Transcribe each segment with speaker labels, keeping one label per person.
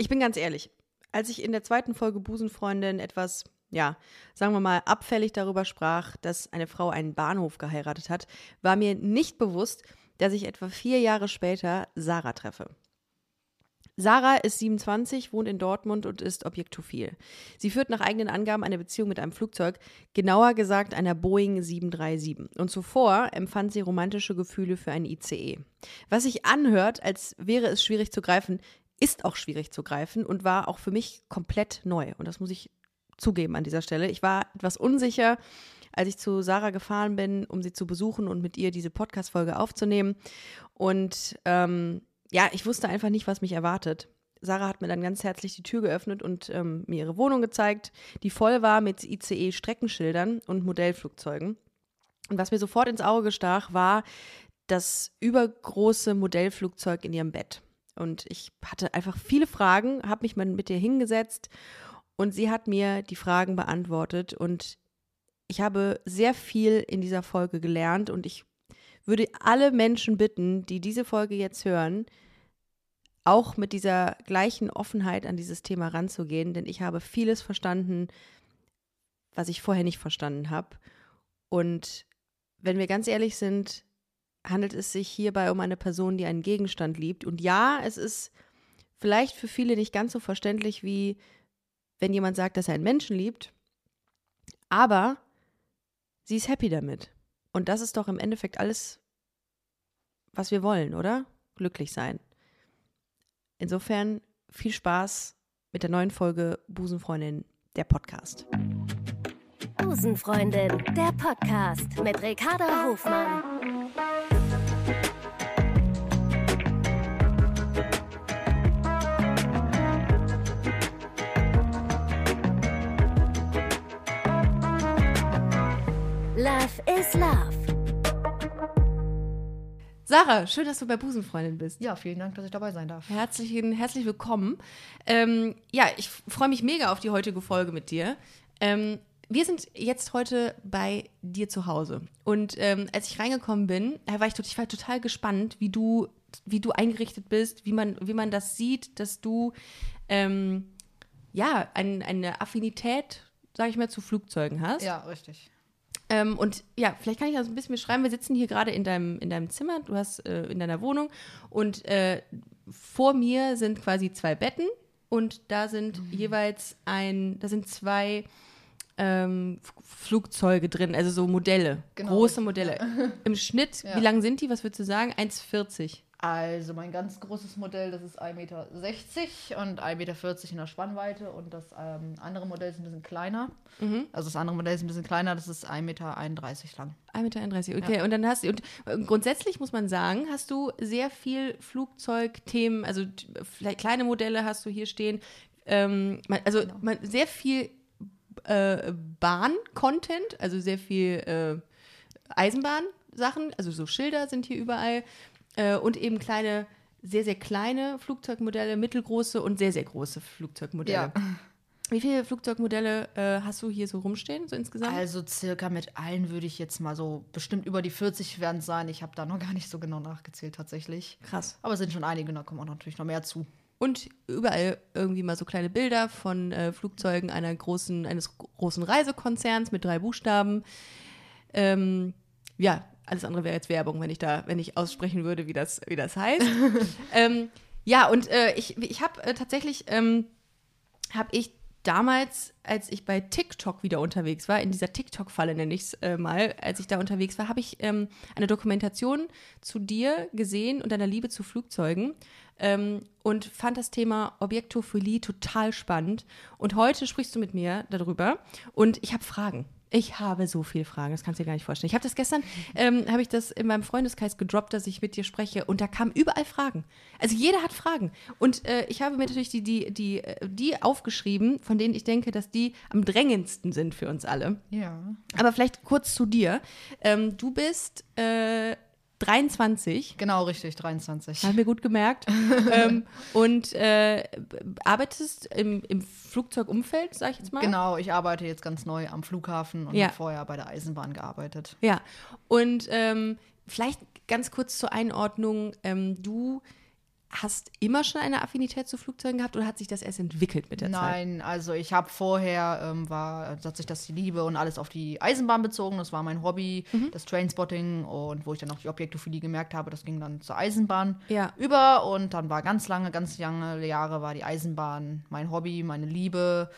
Speaker 1: Ich bin ganz ehrlich, als ich in der zweiten Folge Busenfreundin etwas, ja, sagen wir mal, abfällig darüber sprach, dass eine Frau einen Bahnhof geheiratet hat, war mir nicht bewusst, dass ich etwa vier Jahre später Sarah treffe. Sarah ist 27, wohnt in Dortmund und ist objektophil. Sie führt nach eigenen Angaben eine Beziehung mit einem Flugzeug, genauer gesagt einer Boeing 737. Und zuvor empfand sie romantische Gefühle für ein ICE. Was sich anhört, als wäre es schwierig zu greifen, ist auch schwierig zu greifen und war auch für mich komplett neu. Und das muss ich zugeben an dieser Stelle. Ich war etwas unsicher, als ich zu Sarah gefahren bin, um sie zu besuchen und mit ihr diese Podcast-Folge aufzunehmen. Und ähm, ja, ich wusste einfach nicht, was mich erwartet. Sarah hat mir dann ganz herzlich die Tür geöffnet und ähm, mir ihre Wohnung gezeigt, die voll war mit ICE-Streckenschildern und Modellflugzeugen. Und was mir sofort ins Auge stach, war das übergroße Modellflugzeug in ihrem Bett. Und ich hatte einfach viele Fragen, habe mich mal mit ihr hingesetzt und sie hat mir die Fragen beantwortet. Und ich habe sehr viel in dieser Folge gelernt und ich würde alle Menschen bitten, die diese Folge jetzt hören, auch mit dieser gleichen Offenheit an dieses Thema ranzugehen, denn ich habe vieles verstanden, was ich vorher nicht verstanden habe. Und wenn wir ganz ehrlich sind, handelt es sich hierbei um eine Person, die einen Gegenstand liebt. Und ja, es ist vielleicht für viele nicht ganz so verständlich, wie wenn jemand sagt, dass er einen Menschen liebt. Aber sie ist happy damit. Und das ist doch im Endeffekt alles, was wir wollen, oder? Glücklich sein. Insofern viel Spaß mit der neuen Folge Busenfreundin, der Podcast.
Speaker 2: Busenfreundin, der Podcast mit Ricarda Hofmann. Love is Love.
Speaker 1: Sarah, schön, dass du bei Busenfreundin bist.
Speaker 3: Ja, vielen Dank, dass ich dabei sein darf.
Speaker 1: Herzlich, herzlich willkommen. Ähm, ja, ich freue mich mega auf die heutige Folge mit dir. Ähm, wir sind jetzt heute bei dir zu Hause. Und ähm, als ich reingekommen bin, war ich, ich war total gespannt, wie du, wie du eingerichtet bist, wie man, wie man das sieht, dass du ähm, ja ein, eine Affinität, sage ich mal, zu Flugzeugen hast.
Speaker 3: Ja, richtig.
Speaker 1: Ähm, und ja, vielleicht kann ich das ein bisschen beschreiben. Wir sitzen hier gerade in deinem, in deinem Zimmer, du hast äh, in deiner Wohnung und äh, vor mir sind quasi zwei Betten und da sind mhm. jeweils ein, da sind zwei ähm, Flugzeuge drin, also so Modelle, genau, große Modelle. Ja. Im Schnitt, ja. wie lang sind die? Was würdest du sagen? 1,40.
Speaker 3: Also mein ganz großes Modell, das ist 1,60 Meter und 1,40 Meter in der Spannweite und das ähm, andere Modell ist ein bisschen kleiner. Mhm. Also das andere Modell ist ein bisschen kleiner, das ist 1,31 Meter lang.
Speaker 1: 1,31 Meter, okay. Ja. Und dann hast du, und äh, grundsätzlich muss man sagen, hast du sehr viel Flugzeugthemen, also vielleicht kleine Modelle hast du hier stehen, ähm, also genau. man, sehr viel äh, Bahn-Content, also sehr viel äh, Eisenbahnsachen, also so Schilder sind hier überall äh, und eben kleine, sehr, sehr kleine Flugzeugmodelle, mittelgroße und sehr, sehr große Flugzeugmodelle. Ja. Wie viele Flugzeugmodelle äh, hast du hier so rumstehen, so insgesamt?
Speaker 3: Also circa mit allen würde ich jetzt mal so bestimmt über die 40 werden sein. Ich habe da noch gar nicht so genau nachgezählt tatsächlich.
Speaker 1: Krass.
Speaker 3: Aber es sind schon einige, da kommen auch natürlich noch mehr zu.
Speaker 1: Und überall irgendwie mal so kleine Bilder von äh, Flugzeugen einer großen, eines großen Reisekonzerns mit drei Buchstaben. Ähm, ja, alles andere wäre jetzt Werbung, wenn ich da, wenn ich aussprechen würde, wie das, wie das heißt. ähm, ja, und äh, ich, ich habe äh, tatsächlich, ähm, habe ich damals, als ich bei TikTok wieder unterwegs war, in dieser TikTok-Falle nenne ich es äh, mal, als ich da unterwegs war, habe ich ähm, eine Dokumentation zu dir gesehen und deiner Liebe zu Flugzeugen ähm, und fand das Thema Objektophilie total spannend. Und heute sprichst du mit mir darüber und ich habe Fragen. Ich habe so viele Fragen, das kannst du dir gar nicht vorstellen. Ich habe das gestern, ähm, habe ich das in meinem Freundeskreis gedroppt, dass ich mit dir spreche und da kamen überall Fragen. Also jeder hat Fragen. Und äh, ich habe mir natürlich die, die, die, äh, die aufgeschrieben, von denen ich denke, dass die am drängendsten sind für uns alle.
Speaker 3: Ja.
Speaker 1: Aber vielleicht kurz zu dir. Ähm, du bist äh, 23.
Speaker 3: Genau, richtig, 23.
Speaker 1: Haben wir gut gemerkt. ähm, und äh, arbeitest im, im Flugzeugumfeld, sag ich jetzt mal?
Speaker 3: Genau, ich arbeite jetzt ganz neu am Flughafen und ja. habe vorher bei der Eisenbahn gearbeitet.
Speaker 1: Ja, und ähm, vielleicht ganz kurz zur Einordnung. Ähm, du hast immer schon eine Affinität zu Flugzeugen gehabt oder hat sich das erst entwickelt mit der Zeit?
Speaker 3: Nein, also ich habe vorher, ähm, war, hat sich das die Liebe und alles auf die Eisenbahn bezogen. Das war mein Hobby,
Speaker 1: Mhm.
Speaker 3: das Trainspotting und wo ich dann auch die Objektophilie gemerkt habe, das ging dann zur Eisenbahn
Speaker 1: Ja.
Speaker 3: über und dann war ganz lange, ganz lange Jahre war die Eisenbahn mein Hobby, meine Liebe.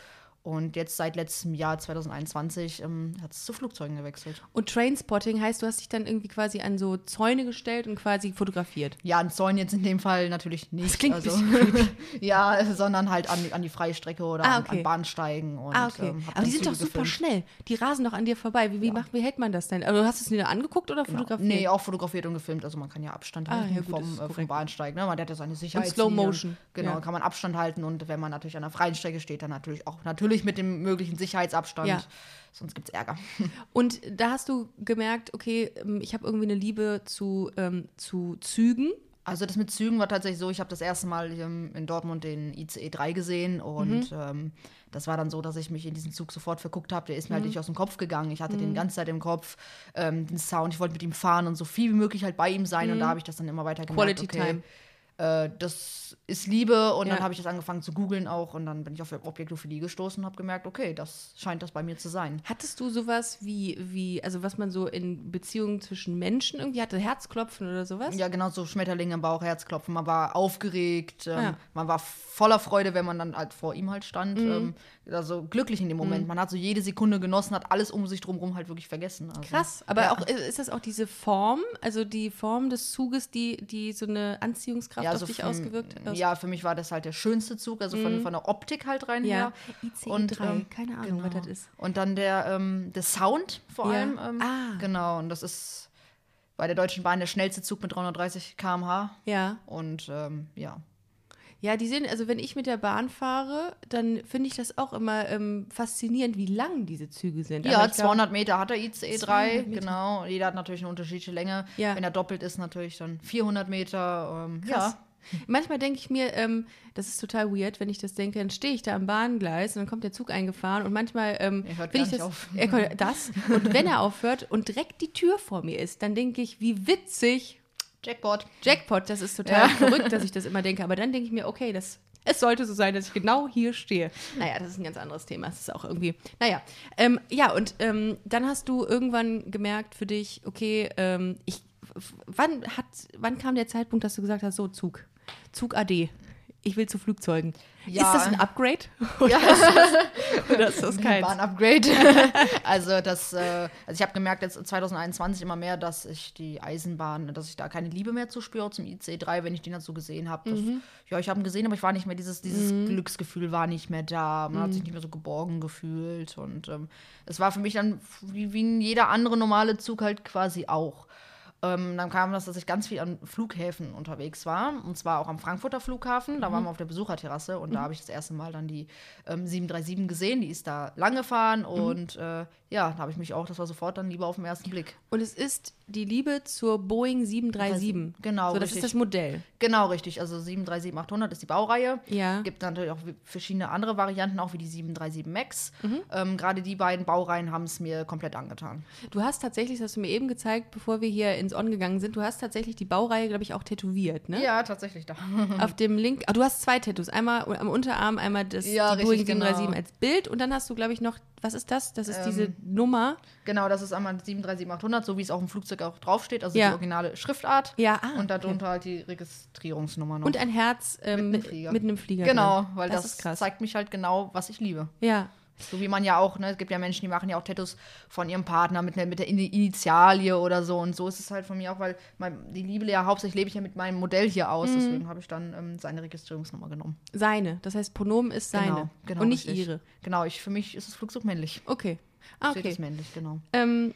Speaker 3: Und jetzt seit letztem Jahr, 2021, ähm, hat es zu Flugzeugen gewechselt.
Speaker 1: Und Trainspotting heißt, du hast dich dann irgendwie quasi an so Zäune gestellt und quasi fotografiert.
Speaker 3: Ja, an Zäunen jetzt in dem Fall natürlich nicht.
Speaker 1: Das klingt ein
Speaker 3: also, ja, sondern halt an, die- an die freie Strecke oder
Speaker 1: Ah,
Speaker 3: an,
Speaker 1: okay.
Speaker 3: an Bahnsteigen. Und,
Speaker 1: ah, okay.
Speaker 3: ähm,
Speaker 1: Aber die sind doch super
Speaker 3: gefilmt.
Speaker 1: schnell. Die rasen doch an dir vorbei. Wie, wie, macht, wie hält man das denn? Also, hast du es dir angeguckt oder
Speaker 3: Genau.
Speaker 1: fotografiert?
Speaker 3: Nee, auch fotografiert und gefilmt. Also man kann ja Abstand
Speaker 1: Ah,
Speaker 3: halten
Speaker 1: ja, gut,
Speaker 3: vom, äh, vom. Bahnsteig. Ne? Man hat ja seine Sicherheit.
Speaker 1: Slow Motion,
Speaker 3: Genau,
Speaker 1: ja.
Speaker 3: kann man Abstand halten. Und wenn man natürlich an der freien Strecke steht, dann natürlich auch natürlich mit dem möglichen Sicherheitsabstand.
Speaker 1: Ja.
Speaker 3: Sonst gibt es Ärger.
Speaker 1: Und da hast du gemerkt, okay, ähm, ich habe irgendwie eine Liebe zu, ähm, zu Zügen.
Speaker 3: Also das mit Zügen war tatsächlich so, ich habe das erste Mal ähm, in Dortmund den ICE 3 gesehen und
Speaker 1: Mhm.
Speaker 3: ähm, das war dann so, dass ich mich in diesen Zug sofort verguckt habe. Der ist mir
Speaker 1: Mhm.
Speaker 3: halt nicht aus dem Kopf gegangen. Ich hatte den die ganze Zeit im Kopf, ähm, den Sound, ich wollte mit ihm fahren und so viel wie möglich halt bei ihm sein und da habe ich das dann immer weiter gemerkt.
Speaker 1: Mhm. Quality
Speaker 3: okay,
Speaker 1: Time.
Speaker 3: Äh, das ist Liebe und
Speaker 1: Ja.
Speaker 3: dann habe ich das angefangen zu googeln auch und dann bin ich auf Objektophilie gestoßen und habe gemerkt, okay, das scheint das bei mir zu sein.
Speaker 1: Hattest du sowas wie, wie, also was man so in Beziehungen zwischen Menschen irgendwie hatte, Herzklopfen oder sowas?
Speaker 3: Ja, genau so Schmetterlinge im Bauch, Herzklopfen. Man war aufgeregt, ähm,
Speaker 1: Ja.
Speaker 3: man war voller Freude, wenn man dann halt vor ihm halt stand.
Speaker 1: Mhm.
Speaker 3: Ähm, also glücklich in dem Moment. Man hat so jede Sekunde genossen, hat alles um sich drumherum halt wirklich vergessen. Also,
Speaker 1: Krass, aber
Speaker 3: ja.
Speaker 1: auch äh, ist das auch diese Form, also die Form des Zuges, die, die so eine Anziehungskraft
Speaker 3: ja,
Speaker 1: auf
Speaker 3: also
Speaker 1: dich
Speaker 3: für-
Speaker 1: ausgewirkt hat?
Speaker 3: Ja, für mich war das halt der schönste Zug, also von, von der Optik halt rein
Speaker 1: Mhm. Ja,
Speaker 3: her.
Speaker 1: ICE
Speaker 3: Und,
Speaker 1: 3,
Speaker 3: ähm,
Speaker 1: keine Ahnung, was das ist.
Speaker 3: Und dann der, ähm, der Sound vor
Speaker 1: Ja.
Speaker 3: allem. Ähm,
Speaker 1: Ah.
Speaker 3: Genau, und das ist bei der Deutschen Bahn der schnellste Zug mit 330 km/h.
Speaker 1: Ja.
Speaker 3: Und ähm, ja,
Speaker 1: Ja, die sind, also wenn ich mit der Bahn fahre, dann finde ich das auch immer ähm, faszinierend, wie lang diese Züge sind.
Speaker 3: Ja,
Speaker 1: Aber ich glaub-
Speaker 3: 200 Meter hat der ICE 3,
Speaker 1: 200 Meter.
Speaker 3: genau. Jeder hat natürlich eine unterschiedliche Länge.
Speaker 1: Ja.
Speaker 3: Wenn er doppelt ist, natürlich dann 400 Meter. Ähm, ja.
Speaker 1: Manchmal denke ich mir, ähm, das ist total weird, wenn ich das denke, dann stehe ich da am Bahngleis und dann kommt der Zug eingefahren und manchmal ähm,
Speaker 3: Er hört
Speaker 1: will
Speaker 3: gar
Speaker 1: ich das,
Speaker 3: auf.
Speaker 1: Er, das und wenn er aufhört und direkt die Tür vor mir ist, dann denke ich, wie witzig,
Speaker 3: Jackpot.
Speaker 1: Jackpot, das ist total
Speaker 3: Ja.
Speaker 1: verrückt, dass ich das immer denke, aber dann denke ich mir, okay, das es sollte so sein, dass ich genau hier stehe. Naja, das ist ein ganz anderes Thema. Es ist auch irgendwie, naja. Ähm, ja, und ähm, dann hast du irgendwann gemerkt für dich, okay, ähm, ich, wann, hat, wann kam der Zeitpunkt, dass du gesagt hast, so Zug, Zug AD, ich will zu Flugzeugen.
Speaker 3: Ja.
Speaker 1: Ist das ein Upgrade?
Speaker 3: Ja.
Speaker 1: Oder ist das kein?
Speaker 3: War ein Upgrade. also das, äh, also ich habe gemerkt jetzt 2021 immer mehr, dass ich die Eisenbahn, dass ich da keine Liebe mehr zu spüre zum IC 3, wenn ich den halt so gesehen habe.
Speaker 1: Mhm.
Speaker 3: Ja, ich habe ihn gesehen, aber ich war nicht mehr, dieses, dieses Glücksgefühl war nicht mehr da. Man
Speaker 1: Mhm.
Speaker 3: hat sich nicht mehr so geborgen gefühlt. Und ähm, es war für mich dann wie, wie jeder andere normale Zug halt quasi auch. Ähm, dann kam das, dass ich ganz viel an Flughäfen unterwegs war. Und zwar auch am Frankfurter Flughafen. Da
Speaker 1: Mhm.
Speaker 3: waren wir auf der Besucherterrasse und da habe ich das erste Mal dann die ähm, 737 gesehen. Die ist da lang gefahren.
Speaker 1: Mhm.
Speaker 3: Und äh, ja, da habe ich mich auch, das war sofort dann lieber auf den ersten Blick.
Speaker 1: Und es ist die Liebe zur Boeing 737.
Speaker 3: Genau,
Speaker 1: So, das ist
Speaker 3: richtig.
Speaker 1: das Modell.
Speaker 3: Genau, richtig. Also 737-800 ist die Baureihe.
Speaker 1: Ja.
Speaker 3: Gibt natürlich auch verschiedene andere Varianten, auch wie die 737 MAX.
Speaker 1: Mhm.
Speaker 3: Ähm, Gerade die beiden Baureihen haben es mir komplett angetan.
Speaker 1: Du hast tatsächlich, das hast du mir eben gezeigt, bevor wir hier ins On gegangen sind, du hast tatsächlich die Baureihe, glaube ich, auch tätowiert, ne?
Speaker 3: Ja, tatsächlich da.
Speaker 1: Auf dem Link, ah, du hast zwei Tattoos, einmal am Unterarm, einmal das,
Speaker 3: Ja,
Speaker 1: die Boeing
Speaker 3: richtig, genau.
Speaker 1: 737 als Bild und dann hast du, glaube ich, noch, was ist das? Das ist
Speaker 3: Ähm,
Speaker 1: diese Nummer.
Speaker 3: Genau, das ist einmal 737-800, so wie es auch im Flugzeug auch draufsteht, also
Speaker 1: Ja.
Speaker 3: die originale Schriftart.
Speaker 1: Ja, ah,
Speaker 3: Und darunter halt die Registrierungsnummer noch.
Speaker 1: Und ein Herz ähm,
Speaker 3: Mit einem Flieger.
Speaker 1: mit einem Flieger.
Speaker 3: genau,
Speaker 1: drin.
Speaker 3: weil das,
Speaker 1: krass.
Speaker 3: zeigt mich halt genau, was ich liebe.
Speaker 1: Ja.
Speaker 3: So wie man ja auch, ne, es gibt ja Menschen, die machen ja auch Tattoos von ihrem Partner mit, ne, mit der Ini- Initialie oder so. Und so ist es halt von mir auch, weil mein, die Liebe ja hauptsächlich lebe ich ja mit meinem Modell hier aus.
Speaker 1: Mhm.
Speaker 3: Deswegen habe ich dann ähm, seine Registrierungsnummer genommen.
Speaker 1: Seine. Das heißt, Pronomen ist seine.
Speaker 3: Genau, genau,
Speaker 1: und nicht
Speaker 3: richtig.
Speaker 1: ihre.
Speaker 3: Genau, ich, für mich ist das Flugzeug männlich.
Speaker 1: Okay. Ah,
Speaker 3: Steht
Speaker 1: okay.
Speaker 3: es männlich, genau.
Speaker 1: Ähm,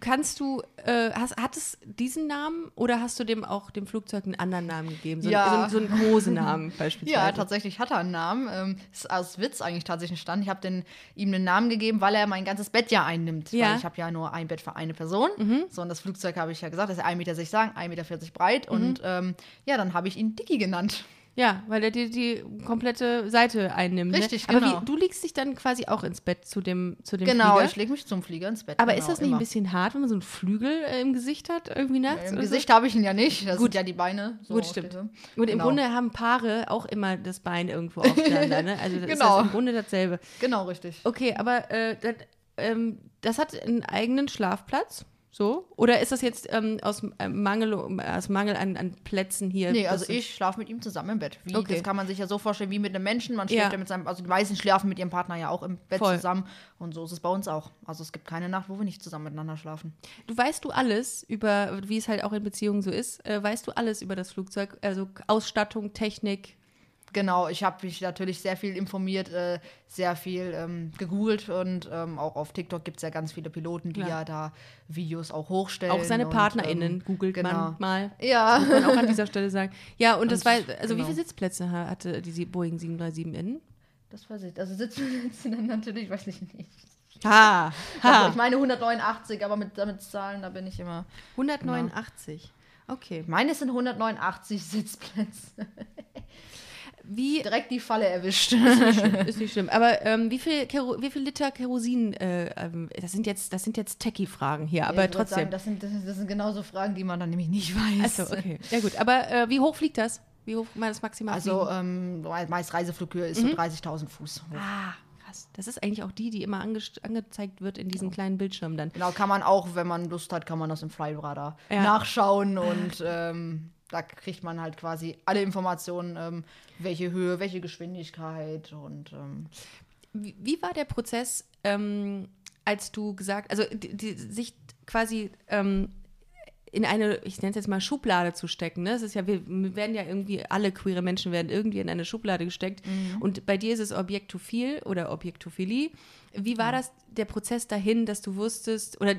Speaker 1: kannst du, äh, hast, hat es diesen Namen oder hast du dem auch dem Flugzeug einen anderen Namen gegeben? So,
Speaker 3: Ja.
Speaker 1: so, so einen Kosenamen beispielsweise.
Speaker 3: Ja, tatsächlich hat er einen Namen. Ähm, ist aus Witz eigentlich tatsächlich entstanden. Ich habe den- ihm einen Namen gegeben, weil er mein ganzes Bett ja einnimmt.
Speaker 1: Ja.
Speaker 3: Weil ich habe ja nur ein Bett für eine Person. So, und das Flugzeug habe ich ja gesagt, das ist 1,60 Meter lang, 1,40 Meter breit.
Speaker 1: Mhm.
Speaker 3: Und ähm, ja, dann habe ich ihn Dicky genannt.
Speaker 1: Ja, weil er dir die komplette Seite einnimmt.
Speaker 3: Richtig,
Speaker 1: ne? Aber
Speaker 3: genau.
Speaker 1: wie, du legst dich dann quasi auch ins Bett zu dem, zu dem
Speaker 3: Genau,
Speaker 1: Flieger.
Speaker 3: ich lege mich zum Flieger ins Bett.
Speaker 1: Aber
Speaker 3: genau,
Speaker 1: ist das nicht
Speaker 3: immer.
Speaker 1: ein bisschen hart, wenn man so einen Flügel äh, im Gesicht hat, irgendwie nachts?
Speaker 3: Im
Speaker 1: oder so?
Speaker 3: Gesicht habe ich ihn ja nicht. Das
Speaker 1: Gut.
Speaker 3: sind ja die Beine. So
Speaker 1: Gut, stimmt. Und im
Speaker 3: Genau.
Speaker 1: Grunde haben Paare auch immer das Bein irgendwo aufeinander, ne? Also das
Speaker 3: Genau.
Speaker 1: ist im Grunde dasselbe.
Speaker 3: Genau, richtig.
Speaker 1: Okay, aber äh, das, ähm, das hat einen eigenen Schlafplatz, so? Oder ist das jetzt ähm, aus äh, Mangel, aus Mangel an, an Plätzen hier?
Speaker 3: Nee, also ich schlafe mit ihm zusammen im Bett. Wie,
Speaker 1: Okay.
Speaker 3: Das kann man sich ja so vorstellen wie mit einem Menschen. Man schläft
Speaker 1: Ja.
Speaker 3: ja. mit seinem, also die meisten schlafen mit ihrem Partner ja auch im Bett
Speaker 1: Voll.
Speaker 3: zusammen. Und so ist es bei uns auch. Also es gibt keine Nacht, wo wir nicht zusammen miteinander schlafen.
Speaker 1: Du weißt du alles über, wie es halt auch in Beziehungen so ist, äh, weißt du alles über das Flugzeug, also Ausstattung, Technik.
Speaker 3: Genau, ich habe mich natürlich sehr viel informiert, äh, sehr viel ähm, gegoogelt und ähm, auch auf TikTok gibt es ja ganz viele Piloten, die
Speaker 1: Klar.
Speaker 3: ja da Videos auch hochstellen.
Speaker 1: Auch seine
Speaker 3: und,
Speaker 1: PartnerInnen
Speaker 3: ähm,
Speaker 1: googelt
Speaker 3: genau.
Speaker 1: man mal.
Speaker 3: Ja.
Speaker 1: Kann man auch an dieser Stelle sagen. Ja, und, das
Speaker 3: Und-
Speaker 1: war, also wie
Speaker 3: genau.
Speaker 1: viele Sitzplätze ha- hatte die Boeing 737 innen?
Speaker 3: Das weiß ich. Also dann natürlich, weiß ich nicht.
Speaker 1: Ha,
Speaker 3: Also ich meine 189, aber mit, damit Zahlen, da bin ich immer.
Speaker 1: 189. Okay.
Speaker 3: Ich meine, sind 189 Sitzplätze.
Speaker 1: Wie,
Speaker 3: Direkt die Falle erwischt.
Speaker 1: ist nicht schlimm, aber ähm, wie, viel Kero, wie viel Liter Kerosin, äh, ähm, das sind jetzt, das sind jetzt Techie-Fragen hier, aber
Speaker 3: ich
Speaker 1: trotzdem.
Speaker 3: Sagen, das, sind, das, sind- das sind genauso Fragen, die man dann nämlich nicht weiß.
Speaker 1: Achso, okay. Ja gut, aber äh, wie hoch fliegt das? Wie hoch mal das maximal
Speaker 3: Also, ähm, meist Reiseflughöhe ist
Speaker 1: Mhm.
Speaker 3: so 30.000 Fuß. hoch.
Speaker 1: Ah, krass. Das ist eigentlich auch die, die immer ange angezeigt wird in diesen kleinen Bildschirmen dann.
Speaker 3: Genau, kann man auch, wenn man Lust hat, kann man das im Flightradar
Speaker 1: Ja.
Speaker 3: nachschauen und ähm, da kriegt man halt quasi alle Informationen, ähm, welche Höhe, welche Geschwindigkeit und ähm,
Speaker 1: Wie, wie war der Prozess, ähm, als du gesagt, also die, die, sich quasi ähm, in eine, ich nenne es jetzt mal Schublade zu stecken. Ne? Es ist ja, wir werden ja irgendwie, alle queere Menschen werden irgendwie in eine Schublade gesteckt. Und bei dir ist es Objektophil oder Objektophilie. Wie war das, der Prozess dahin, dass du wusstest, oder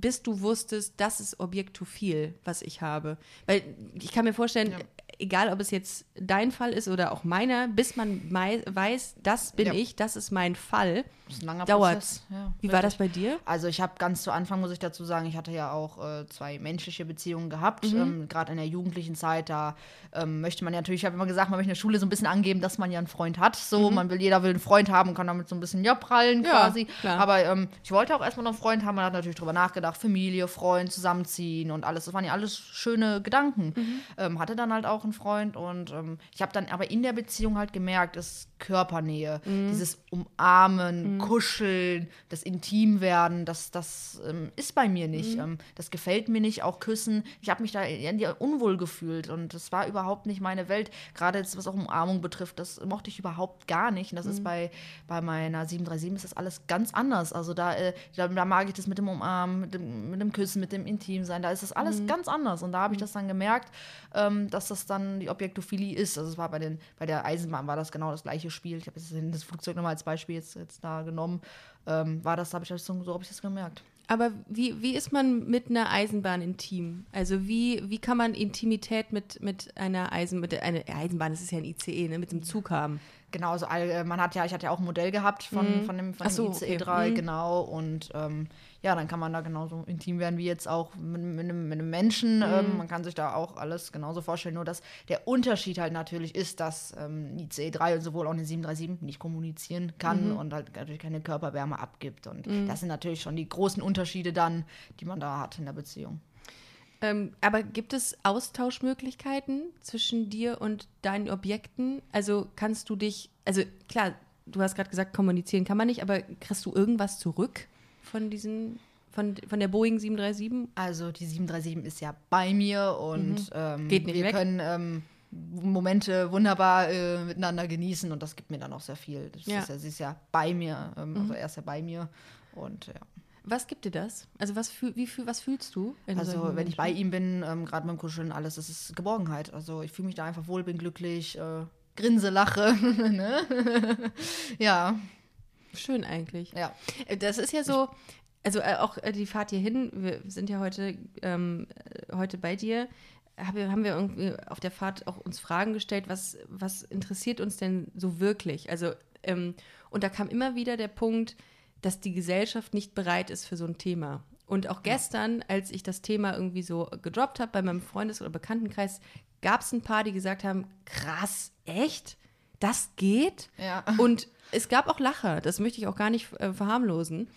Speaker 1: bis du wusstest, das ist Objektophil, was ich habe? Weil ich kann mir vorstellen, egal ob es jetzt dein Fall ist oder auch meiner, bis man weiß, das bin
Speaker 3: Ja.
Speaker 1: ich, das ist mein Fall,
Speaker 3: das ist ein langer
Speaker 1: dauert.
Speaker 3: Prozess. Ja,
Speaker 1: Wie war das bei dir?
Speaker 3: Also ich habe ganz zu Anfang, muss ich dazu sagen, ich hatte ja auch äh, zwei menschliche Beziehungen gehabt. Ähm, Gerade in der jugendlichen Zeit, da ähm, möchte man ja natürlich, ich habe immer gesagt, man möchte in der Schule so ein bisschen angeben, dass man ja einen Freund hat. So, man will, jeder will einen Freund haben, kann damit so ein bisschen ja prallen
Speaker 1: Ja,
Speaker 3: quasi.
Speaker 1: klar.
Speaker 3: Aber ähm, ich wollte auch erstmal noch einen Freund haben, man hat natürlich drüber nachgedacht, Familie, Freund, zusammenziehen und alles. Das waren ja alles schöne Gedanken. Ähm, hatte dann halt auch einen Freund und ähm, ich habe dann aber in der Beziehung halt gemerkt, es Körpernähe, dieses Umarmen, Kuscheln, das Intimwerden, das, das ähm, ist bei mir nicht. Ähm, das gefällt mir nicht, auch Küssen. Ich habe mich da irgendwie unwohl gefühlt und das war überhaupt nicht meine Welt. Gerade jetzt, was auch Umarmung betrifft, das mochte ich überhaupt gar nicht. Und das ist bei, bei meiner 737 ist das alles ganz anders. Also da, äh, da, da mag ich das mit dem Umarmen, mit dem, mit dem Küssen, mit dem Intimsein. Da ist das alles ganz anders. Und da habe ich das dann gemerkt, ähm, dass das dann die Objektophilie ist. Also es war bei, den, bei der Eisenbahn war das genau das gleiche Spiel. Ich habe jetzt das Flugzeug nochmal als Beispiel jetzt, jetzt da genommen. Ähm, war das, habe ich das so, so habe ich das gemerkt.
Speaker 1: Aber wie, wie ist man mit einer Eisenbahn intim? Also wie, wie kann man Intimität mit, mit einer Eisenbahn, mit einer Eisenbahn, das ist ja ein ICE, ne, mit dem Zug haben?
Speaker 3: Genau, also äh, man hat ja, ich hatte ja auch ein Modell gehabt von, von dem, von
Speaker 1: so,
Speaker 3: dem ICE
Speaker 1: okay.
Speaker 3: 3,
Speaker 1: Mhm.
Speaker 3: genau. Und ähm, ja, dann kann man da genauso intim werden wie jetzt auch mit, mit, einem, mit einem Menschen.
Speaker 1: Mhm.
Speaker 3: Ähm, man kann sich da auch alles genauso vorstellen. Nur dass der Unterschied halt natürlich ist, dass ähm, ein ICE 3 und sowohl auch eine 737 nicht kommunizieren kann
Speaker 1: Mhm.
Speaker 3: und halt natürlich keine Körperwärme abgibt. Und das sind natürlich schon die großen Unterschiede dann, die man da hat in der Beziehung.
Speaker 1: Ähm, aber gibt es Austauschmöglichkeiten zwischen dir und deinen Objekten? Also kannst du dich, also klar, du hast gerade gesagt, kommunizieren kann man nicht, aber kriegst du irgendwas zurück von diesen, von, von der Boeing 737?
Speaker 3: Also die 737 ist ja bei mir und ähm,
Speaker 1: Mhm. Geht nicht
Speaker 3: wir
Speaker 1: weg.
Speaker 3: können ähm, Momente wunderbar äh, miteinander genießen und das gibt mir dann auch sehr viel. Das
Speaker 1: Ja.
Speaker 3: Ist ja, sie ist ja bei mir, ähm, also er ist ja bei mir und ja.
Speaker 1: Was gibt dir das? Also was, fühl, wie, fühl, was fühlst du? in
Speaker 3: Also wenn ich bei ihm bin, ähm, gerade beim Kuscheln, alles, das ist Geborgenheit. Also ich fühle mich da einfach wohl, bin glücklich, äh, grinse, lache. ne? ja,
Speaker 1: Schön eigentlich.
Speaker 3: ja.
Speaker 1: Äh, Das ist ja so, also äh, auch äh, die Fahrt hierhin, wir sind ja heute, ähm, äh, heute bei dir, habe, haben wir irgendwie auf der Fahrt auch uns Fragen gestellt, was, was interessiert uns denn so wirklich? Also, ähm, und da kam immer wieder der Punkt, dass die Gesellschaft nicht bereit ist für so ein Thema. Und auch gestern, als ich das Thema irgendwie so gedroppt habe bei meinem Freundes- oder Bekanntenkreis, gab es ein paar, die gesagt haben, krass, echt? Das geht?
Speaker 3: Ja.
Speaker 1: Und es gab auch Lacher, das möchte ich auch gar nicht äh, verharmlosen.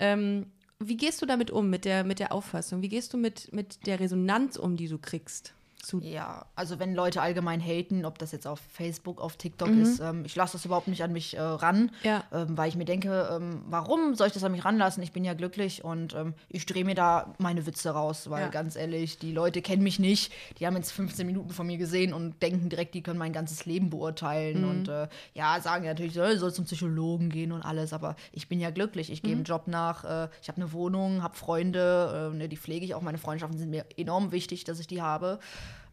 Speaker 1: Ähm, wie gehst du damit um, mit der, mit der Auffassung? Wie gehst du mit, mit der Resonanz um, die du kriegst? Zu
Speaker 3: Ja, also wenn Leute allgemein haten, ob das jetzt auf Facebook, auf TikTok
Speaker 1: Mhm.
Speaker 3: ist, ähm, ich lasse das überhaupt nicht an mich äh, ran,
Speaker 1: Ja.
Speaker 3: ähm, weil ich mir denke, ähm, warum soll ich das an mich ranlassen? Ich bin ja glücklich und ähm, ich drehe mir da meine Witze raus, weil
Speaker 1: Ja.
Speaker 3: ganz ehrlich, die Leute kennen mich nicht, die haben jetzt 15 Minuten von mir gesehen und denken direkt, die können mein ganzes Leben beurteilen
Speaker 1: Mhm.
Speaker 3: und äh, ja, sagen natürlich, so, soll zum Psychologen gehen und alles, aber ich bin ja glücklich, ich
Speaker 1: Mhm.
Speaker 3: gehe im Job nach, äh, ich habe eine Wohnung, habe Freunde, äh, ne, die pflege ich auch, meine Freundschaften sind mir enorm wichtig, dass ich die habe.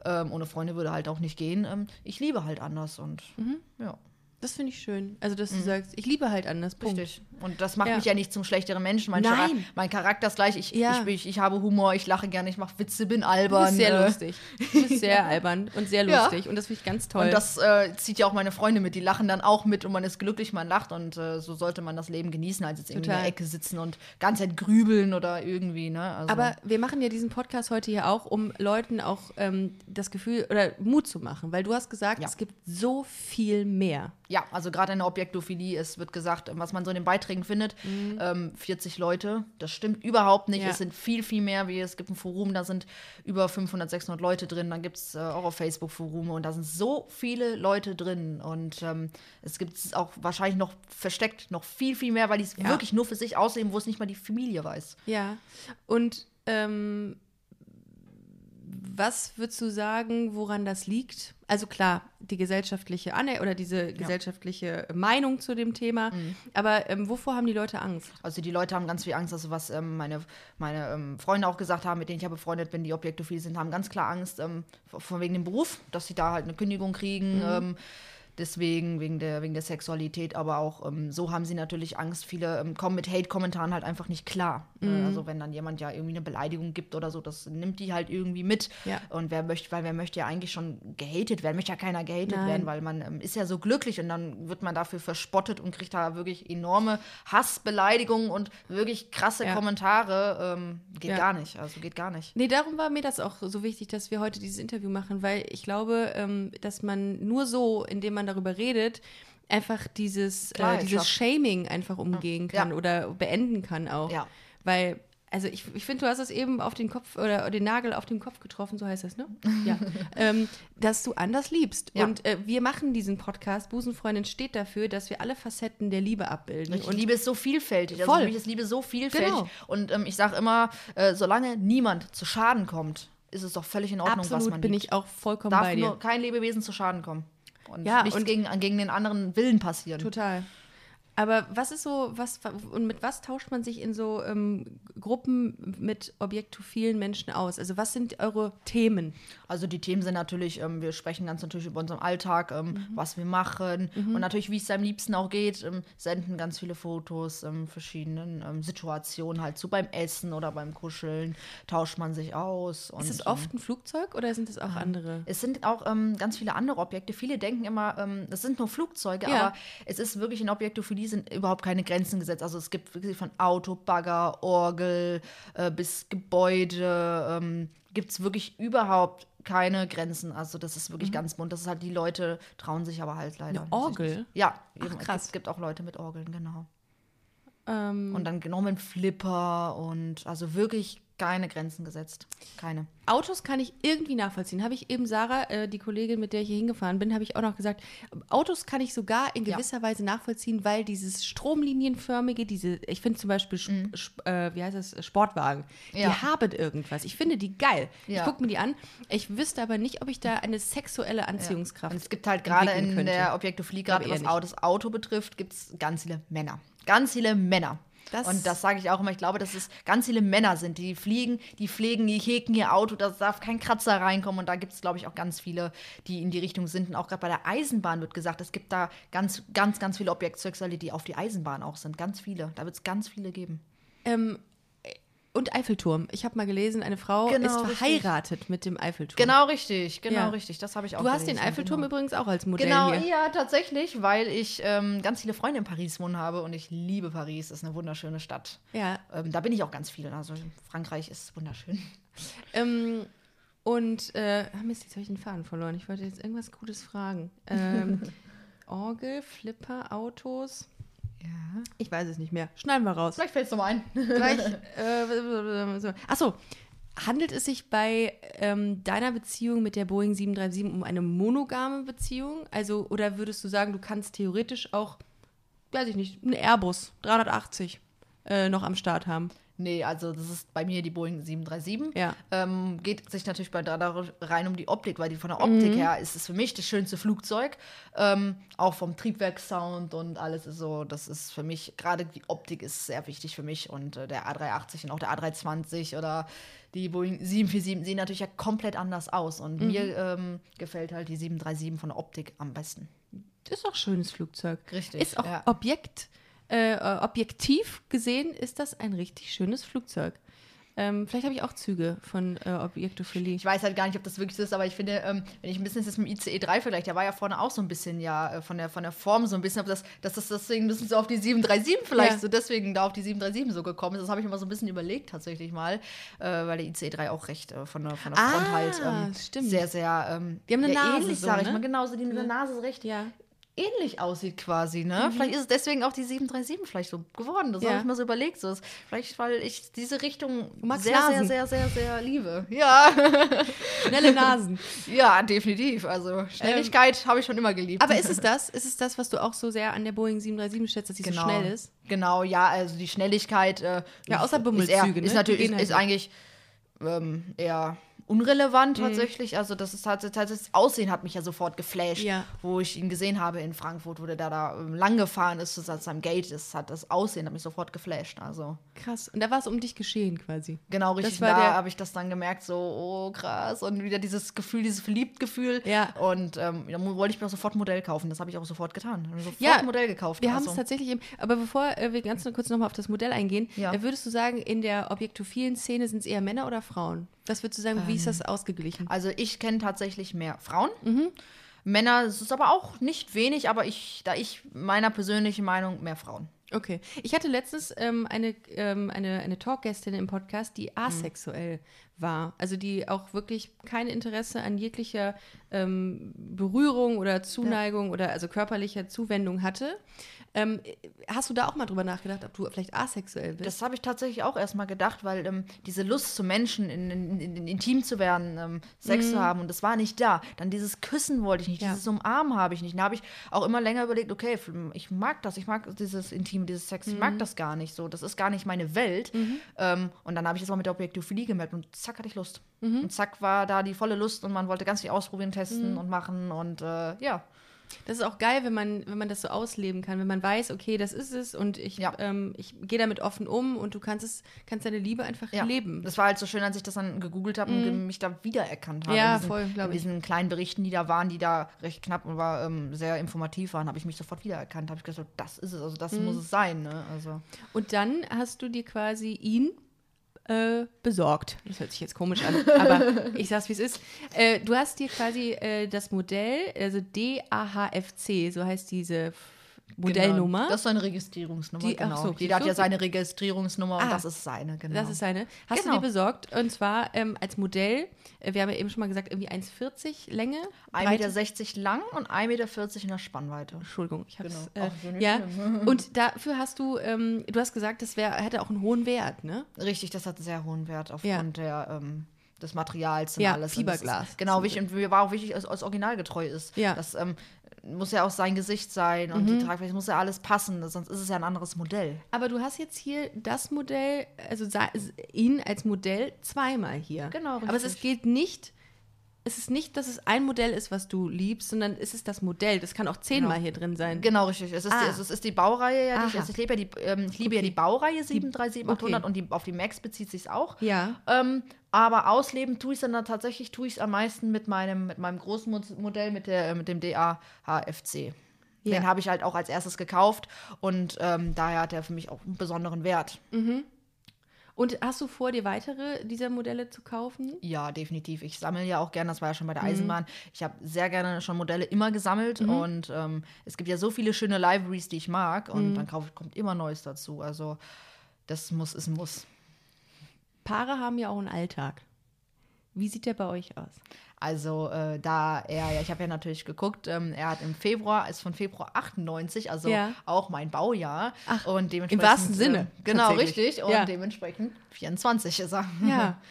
Speaker 3: Ähm, ohne Freunde würde halt auch nicht gehen. Ähm, ich liebe halt anders und
Speaker 1: Mhm.
Speaker 3: ja,
Speaker 1: Das finde ich schön. Also, dass du sagst, ich liebe halt anders. Punkt.
Speaker 3: richtig. Und das macht
Speaker 1: Ja.
Speaker 3: mich ja nicht zum schlechteren Menschen. Mein,
Speaker 1: Nein.
Speaker 3: Chara mein Charakter ist gleich. Ich,
Speaker 1: Ja.
Speaker 3: ich, ich, ich habe Humor, ich lache gerne, ich mache Witze, bin
Speaker 1: Du
Speaker 3: albern.
Speaker 1: bist sehr
Speaker 3: äh,
Speaker 1: lustig. Du bist sehr albern und sehr
Speaker 3: Ja.
Speaker 1: lustig. Und das finde ich ganz toll.
Speaker 3: Und das äh, zieht ja auch meine Freunde mit. Die lachen dann auch mit und man ist glücklich, man lacht. Und äh, so sollte man das Leben genießen, als jetzt irgendwie in der Ecke sitzen und ganz Zeit grübeln oder irgendwie. Ne? Also,
Speaker 1: Aber wir machen ja diesen Podcast heute hier auch, um Leuten auch ähm, das Gefühl oder Mut zu machen, weil du hast gesagt,
Speaker 3: Ja.
Speaker 1: es gibt so viel mehr.
Speaker 3: Ja, also gerade in der Objektophilie, es wird gesagt, was man so in den Beiträgen findet, ähm, 40 Leute, das stimmt überhaupt nicht.
Speaker 1: Mhm. Ja.
Speaker 3: Es sind viel, viel mehr. Wie, es gibt ein Forum, da sind über 500, 600 Leute drin. Dann gibt es äh, auch auf Facebook Forume und da sind so viele Leute drin. Und ähm, es gibt es auch wahrscheinlich noch versteckt noch viel, viel mehr, weil die es
Speaker 1: Ja.
Speaker 3: wirklich nur für sich ausleben, wo es nicht mal die Familie weiß.
Speaker 1: Ja. Und ähm, was würdest du sagen, woran das liegt? Also klar, die gesellschaftliche Aner oder diese gesellschaftliche Meinung zu dem Thema.
Speaker 3: Mhm.
Speaker 1: Aber ähm, wovor haben die Leute Angst?
Speaker 3: Also die Leute haben ganz viel Angst, also was ähm, meine, meine ähm, Freunde auch gesagt haben, mit denen ich ja befreundet bin, die objektophil sind, haben ganz klar Angst ähm, von wegen dem Beruf, dass sie da halt eine Kündigung kriegen. Ähm, deswegen, wegen der, wegen der Sexualität, aber auch ähm, so haben sie natürlich Angst. Viele ähm, kommen mit Hate-Kommentaren halt einfach nicht klar. Äh, also wenn dann jemand ja irgendwie eine Beleidigung gibt oder so, das nimmt die halt irgendwie mit.
Speaker 1: Ja.
Speaker 3: Und wer möchte, weil wer möchte ja eigentlich schon gehatet werden, möchte ja keiner gehatet
Speaker 1: Nein.
Speaker 3: werden, weil man ähm, ist ja so glücklich und dann wird man dafür verspottet und kriegt da wirklich enorme Hassbeleidigungen und wirklich krasse
Speaker 1: Ja.
Speaker 3: Kommentare. Ähm, geht
Speaker 1: Ja.
Speaker 3: gar nicht, also geht gar nicht.
Speaker 1: Nee, darum war mir das auch so wichtig, dass wir heute dieses Interview machen, weil ich glaube, ähm, dass man nur so, indem man darüber redet, einfach dieses, äh, dieses. Shaming einfach umgehen kann
Speaker 3: Ja.
Speaker 1: oder beenden kann auch.
Speaker 3: Ja.
Speaker 1: Weil, also ich, ich finde, du hast es eben auf den Kopf oder den Nagel auf den Kopf getroffen, so heißt das, ne? Ja. ähm, dass du anders liebst.
Speaker 3: Ja.
Speaker 1: Und äh, wir machen diesen Podcast, Busenfreundin steht dafür, dass wir alle Facetten der Liebe abbilden.
Speaker 3: Ich
Speaker 1: Und
Speaker 3: Liebe ist so vielfältig. Also
Speaker 1: Voll.
Speaker 3: für mich ist Liebe so vielfältig.
Speaker 1: Genau.
Speaker 3: Und ähm, ich sage immer, äh, solange niemand zu Schaden kommt, ist es doch völlig in Ordnung, was
Speaker 1: absolut
Speaker 3: man
Speaker 1: bin
Speaker 3: liebt.
Speaker 1: ich auch vollkommen
Speaker 3: Darf
Speaker 1: bei dir.
Speaker 3: nur kein Lebewesen zu Schaden kommen. Und
Speaker 1: Ja,
Speaker 3: nichts
Speaker 1: und-
Speaker 3: gegen, gegen den anderen Willen passieren.
Speaker 1: Total. Aber was ist so, was und mit was tauscht man sich in so ähm, Gruppen mit objektophilen Menschen aus? Also was sind eure Themen?
Speaker 3: Also die Themen sind natürlich, ähm, wir sprechen ganz natürlich über unseren Alltag, ähm,
Speaker 1: Mhm.
Speaker 3: was wir machen und natürlich, wie es am liebsten auch geht, ähm, senden ganz viele Fotos, ähm, verschiedenen ähm, Situationen halt so beim Essen oder beim Kuscheln, tauscht man sich aus.
Speaker 1: Ist es oft ein Flugzeug oder sind es auch andere?
Speaker 3: Es sind auch ganz viele andere Objekte. Viele denken immer, das sind nur Flugzeuge,
Speaker 1: Ja.
Speaker 3: aber es ist wirklich in Objektophilie sind überhaupt keine Grenzen gesetzt. Also es gibt wirklich von Auto, Bagger, Orgel äh, bis Gebäude, ähm, gibt es wirklich überhaupt keine Grenzen. Also das ist wirklich ganz bunt. Das ist halt, die Leute trauen sich aber halt leider.
Speaker 1: Mhm. Eine Orgel?
Speaker 3: Ja,
Speaker 1: Ach,
Speaker 3: eben.
Speaker 1: krass.
Speaker 3: Es gibt, gibt auch Leute mit Orgeln, genau.
Speaker 1: Ähm,
Speaker 3: Und dann genommen Flipper und also wirklich keine Grenzen gesetzt. Keine.
Speaker 1: Autos kann ich irgendwie nachvollziehen. Habe ich eben Sarah, äh, die Kollegin, mit der ich hier hingefahren bin, habe ich auch noch gesagt, Autos kann ich sogar in
Speaker 3: Ja.
Speaker 1: gewisser Weise nachvollziehen, weil dieses stromlinienförmige, diese, ich finde zum Beispiel, Sp
Speaker 3: Mhm.
Speaker 1: Äh, wie heißt das, Sportwagen, die
Speaker 3: Ja.
Speaker 1: haben irgendwas. Ich finde die geil. Ich
Speaker 3: Ja.
Speaker 1: gucke mir die an. Ich wüsste aber nicht, ob ich da eine sexuelle Anziehungskraft
Speaker 3: Und es gibt halt gerade in
Speaker 1: könnte.
Speaker 3: der Objektophilie, gerade was das Auto betrifft, gibt es ganz viele Männer. Ganz viele Männer.
Speaker 1: Das-
Speaker 3: und das sage ich auch immer, ich glaube, dass es ganz viele Männer sind, die fliegen, die pflegen, die heken ihr Auto, da darf kein Kratzer reinkommen. Und da gibt es, glaube ich, auch ganz viele, die in die Richtung sind. Und auch gerade bei der Eisenbahn wird gesagt, es gibt da ganz, ganz, ganz viele Objektsexuelle, die auf die Eisenbahn auch sind. Ganz viele. Da wird es ganz viele geben.
Speaker 1: Ähm, und Eiffelturm. Ich habe mal gelesen, eine Frau
Speaker 3: Genau,
Speaker 1: ist
Speaker 3: richtig.
Speaker 1: verheiratet mit dem Eiffelturm.
Speaker 3: Genau richtig, genau
Speaker 1: Ja.
Speaker 3: richtig. Das habe ich auch
Speaker 1: Du hast den
Speaker 3: gelesen,
Speaker 1: Eiffelturm
Speaker 3: genau.
Speaker 1: übrigens auch als Modell
Speaker 3: Genau,
Speaker 1: hier.
Speaker 3: ja, tatsächlich, weil ich ähm, ganz viele Freunde in Paris wohnen habe und ich liebe Paris. Das ist eine wunderschöne Stadt.
Speaker 1: Ja.
Speaker 3: Ähm, da bin ich auch ganz viel. Also Frankreich ist wunderschön.
Speaker 1: Ähm, Und, äh, ah, Mist, jetzt habe ich den Faden verloren. Ich wollte jetzt irgendwas Gutes fragen. Ähm, Orgel, Flipper, Autos.
Speaker 3: Ja.
Speaker 1: Ich weiß es nicht mehr. Schneiden wir raus.
Speaker 3: Vielleicht fällt es nochmal ein.
Speaker 1: Gleich. Äh, so. Achso. Handelt es sich bei ähm, deiner Beziehung mit der Boeing 737 um eine monogame Beziehung? Also, oder würdest du sagen, du kannst theoretisch auch, weiß ich nicht, einen Airbus 380 äh, noch am Start haben?
Speaker 3: Nee, also das ist bei mir die Boeing 737.
Speaker 1: Ja.
Speaker 3: Ähm, geht sich natürlich bei da rein um die Optik, weil die von der Optik
Speaker 1: Mhm.
Speaker 3: her ist es für mich das schönste Flugzeug. Ähm, auch vom Triebwerkssound und alles ist so, das ist für mich, gerade die Optik ist sehr wichtig für mich. Und äh, der A380 und auch der A320 oder die Boeing 747 sehen natürlich ja komplett anders aus.
Speaker 1: Mhm.
Speaker 3: Und mir ähm, gefällt halt die 737 von der Optik am besten.
Speaker 1: Ist auch ein schönes Flugzeug.
Speaker 3: Richtig,
Speaker 1: Ist auch
Speaker 3: ja.
Speaker 1: Objekt, äh, äh, objektiv gesehen, ist das ein richtig schönes Flugzeug. Ähm, vielleicht habe ich auch Züge von äh, Objektophilie.
Speaker 3: Ich weiß halt gar nicht, ob das wirklich so ist, aber ich finde, ähm, wenn ich ein bisschen jetzt mit dem ICE 3 vergleiche, der war ja vorne auch so ein bisschen, ja, äh, von der, von der Form so ein bisschen, ob das, dass das deswegen ein bisschen so auf die 737 vielleicht
Speaker 1: Ja.
Speaker 3: so deswegen da auf die 737 so gekommen ist. Das habe ich immer so ein bisschen überlegt tatsächlich mal, äh, weil der ICE 3 auch recht äh, von der, von der
Speaker 1: Ah,
Speaker 3: Front halt ähm,
Speaker 1: stimmt.
Speaker 3: sehr, sehr ähm,
Speaker 1: Die haben eine
Speaker 3: ja,
Speaker 1: Nase
Speaker 3: ähnlich,
Speaker 1: so,
Speaker 3: sage ich
Speaker 1: ne?
Speaker 3: mal, genauso, die der Nase recht
Speaker 1: Ja.
Speaker 3: Ähnlich aussieht quasi, ne? Vielleicht ist es deswegen auch die 737 vielleicht so geworden. Das
Speaker 1: Ja.
Speaker 3: habe ich mir so überlegt. So ist, vielleicht, weil ich diese Richtung sehr, sehr,
Speaker 1: Nasen.
Speaker 3: sehr, sehr, sehr liebe. Ja.
Speaker 1: Schnelle Nasen.
Speaker 3: Ja, definitiv. Also Schnelligkeit habe ich schon immer geliebt.
Speaker 1: Aber ist es das? Ist es das, was du auch so sehr an der Boeing 737 schätzt, dass sie
Speaker 3: genau.
Speaker 1: so schnell ist?
Speaker 3: Genau, ja, also die Schnelligkeit. Äh,
Speaker 1: Ja, außer
Speaker 3: ist,
Speaker 1: Bummelzüge,
Speaker 3: eher,
Speaker 1: ne?
Speaker 3: ist natürlich
Speaker 1: halt
Speaker 3: ist
Speaker 1: nicht.
Speaker 3: eigentlich ähm, eher unrelevant
Speaker 1: Mhm.
Speaker 3: tatsächlich. Also das ist halt das Aussehen hat mich ja sofort geflasht,
Speaker 1: Ja.
Speaker 3: wo ich ihn gesehen habe in Frankfurt, wo der da, da ähm, lang gefahren ist, zu seinem Gate ist, hat das Aussehen hat mich sofort geflasht. Also
Speaker 1: Krass. Und da war es um dich geschehen quasi.
Speaker 3: genau richtig. da habe ich das dann gemerkt, so oh krass und wieder dieses Gefühl, dieses Verliebtgefühl.
Speaker 1: Ja.
Speaker 3: Und ähm, da wollte ich mir auch sofort ein Modell kaufen. Das habe ich auch sofort getan. Ich habe Sofort
Speaker 1: Ja,
Speaker 3: ein Modell gekauft.
Speaker 1: Wir haben
Speaker 3: also.
Speaker 1: es tatsächlich eben, aber bevor äh, wir ganz kurz nochmal auf das Modell eingehen,
Speaker 3: Ja.
Speaker 1: äh, würdest du sagen, in der objektophilen Szene sind es eher Männer oder Frauen? Was würdest du sagen, wie ist
Speaker 3: Ähm.
Speaker 1: das ausgeglichen?
Speaker 3: Also ich kenne tatsächlich mehr Frauen.
Speaker 1: Mhm.
Speaker 3: Männer, es ist aber auch nicht wenig, aber ich, da ich meiner persönlichen Meinung mehr Frauen.
Speaker 1: Okay. Ich hatte letztens ähm, eine, ähm, eine, eine Talkgästin im Podcast,
Speaker 3: Mhm.
Speaker 1: die asexuell war. Also die auch wirklich kein Interesse an jeglicher ähm, Berührung oder Zuneigung oder also körperlicher Zuwendung hatte. Ähm, hast du da auch mal drüber nachgedacht, ob du vielleicht asexuell bist?
Speaker 3: Das habe ich tatsächlich auch erstmal gedacht, weil ähm, diese Lust zu Menschen, in, in, in, in intim zu werden, ähm, Sex zu haben, und das war nicht da. Dann dieses Küssen wollte ich nicht,
Speaker 1: Mhm. Ja.
Speaker 3: dieses Umarmen habe ich nicht. Da habe ich auch immer länger überlegt, okay, ich mag das, ich mag dieses Intime, dieses Sex, ich
Speaker 1: Mhm.
Speaker 3: mag das gar nicht so. Das ist gar nicht meine Welt. Ähm, und dann habe ich das mal mit der Objektophilie gemerkt und zack hatte ich Lust.
Speaker 1: Mhm.
Speaker 3: Und zack war da die volle Lust und man wollte ganz viel ausprobieren, testen und machen und äh, ja.
Speaker 1: Das ist auch geil, wenn man, wenn man das so ausleben kann, wenn man weiß, okay, das ist es und ich,
Speaker 3: Ja.
Speaker 1: ähm, ich gehe damit offen um und du kannst es, kannst deine Liebe einfach
Speaker 3: Ja,
Speaker 1: leben.
Speaker 3: das war halt so schön, als ich das dann gegoogelt habe und ge- mich da wiedererkannt habe.
Speaker 1: Mhm. Ja,
Speaker 3: in diesen,
Speaker 1: voll, glaub
Speaker 3: In
Speaker 1: ich.
Speaker 3: diesen kleinen Berichten, die da waren, die da recht knapp und war ähm, sehr informativ waren, habe ich mich sofort wiedererkannt. Habe ich gesagt, das ist es, also das
Speaker 1: Mhm.
Speaker 3: muss es sein. Ne? Also
Speaker 1: Und dann hast du dir quasi ihn äh, besorgt. Das hört sich jetzt komisch an, aber ich sag's, wie es ist. Äh, du hast dir quasi äh, das Modell, also DAHFC, so heißt diese Modellnummer.
Speaker 3: Genau, das ist seine Registrierungsnummer,
Speaker 1: Die-
Speaker 3: genau.
Speaker 1: so,
Speaker 3: Jeder hat
Speaker 1: so.
Speaker 3: ja seine Registrierungsnummer und
Speaker 1: Ah.
Speaker 3: das ist seine, genau.
Speaker 1: Das ist seine. Hast
Speaker 3: Genau.
Speaker 1: du dir besorgt? Und zwar ähm, als Modell, äh, wir haben ja eben schon mal gesagt, irgendwie 1,40 Länge.
Speaker 3: 1,60 Meter lang und 1,40 Meter in der Spannweite.
Speaker 1: Entschuldigung, ich hab's.
Speaker 3: Genau.
Speaker 1: Äh,
Speaker 3: so
Speaker 1: ja.
Speaker 3: schlimm.
Speaker 1: Und dafür hast du, ähm, du hast gesagt, das wär, hätte auch einen hohen Wert, ne?
Speaker 3: Richtig, das hat einen sehr hohen Wert aufgrund der, ähm, des Materials und
Speaker 1: Ja,
Speaker 3: alles. Und das
Speaker 1: Fiberglas.
Speaker 3: Ist, genau, wichtig. Und mir war auch wichtig, dass es originalgetreu ist.
Speaker 1: Ja. Mhm.
Speaker 3: Das ähm, muss ja auch sein Gesicht sein und die Tragfläche muss ja alles passen, sonst ist es ja ein anderes Modell.
Speaker 1: Aber du hast jetzt hier das Modell, also ihn als Modell zweimal hier.
Speaker 3: Genau,
Speaker 1: Aber es
Speaker 3: richtig.
Speaker 1: geht nicht, es ist nicht, dass es ein Modell ist, was du liebst, sondern es ist das Modell. Das kann auch zehnmal hier drin sein.
Speaker 3: Genau, richtig. Es ist,
Speaker 1: Ah.
Speaker 3: die, es ist die Baureihe, ja, die also ich, lebe ja die, ähm, ich liebe ja die Baureihe 737-800
Speaker 1: okay.
Speaker 3: und die, auf die Max bezieht sich auch.
Speaker 1: Ja.
Speaker 3: Ähm, aber ausleben tue ich es dann da tatsächlich, tue ich es am meisten mit meinem, mit meinem großen Mo- Modell, mit, der, mit dem DA-HFC.
Speaker 1: Ja.
Speaker 3: Den habe ich halt auch als erstes gekauft und ähm, daher hat er für mich auch einen besonderen Wert.
Speaker 1: Und hast du vor, dir weitere dieser Modelle zu kaufen?
Speaker 3: Ja, definitiv. Ich sammle ja auch gerne, das war ja schon bei der
Speaker 1: Mhm.
Speaker 3: Eisenbahn. Ich habe sehr gerne schon Modelle immer gesammelt und ähm, es gibt ja so viele schöne Libraries, die ich mag
Speaker 1: Mhm.
Speaker 3: und dann kauf, kommt immer Neues dazu. Also das muss, ist ein Muss.
Speaker 1: Paare haben ja auch einen Alltag. Wie sieht der bei euch aus?
Speaker 3: Also äh, da er, ja, ich habe ja natürlich geguckt, ähm, er hat im Februar, ist von Februar 98, also
Speaker 1: Ja.
Speaker 3: auch mein Baujahr.
Speaker 1: Ach,
Speaker 3: und
Speaker 1: im
Speaker 3: dementsprechend,
Speaker 1: wahrsten Sinne,
Speaker 3: Äh, genau, richtig. Und
Speaker 1: Ja.
Speaker 3: dementsprechend 24 ist er.
Speaker 1: Ja.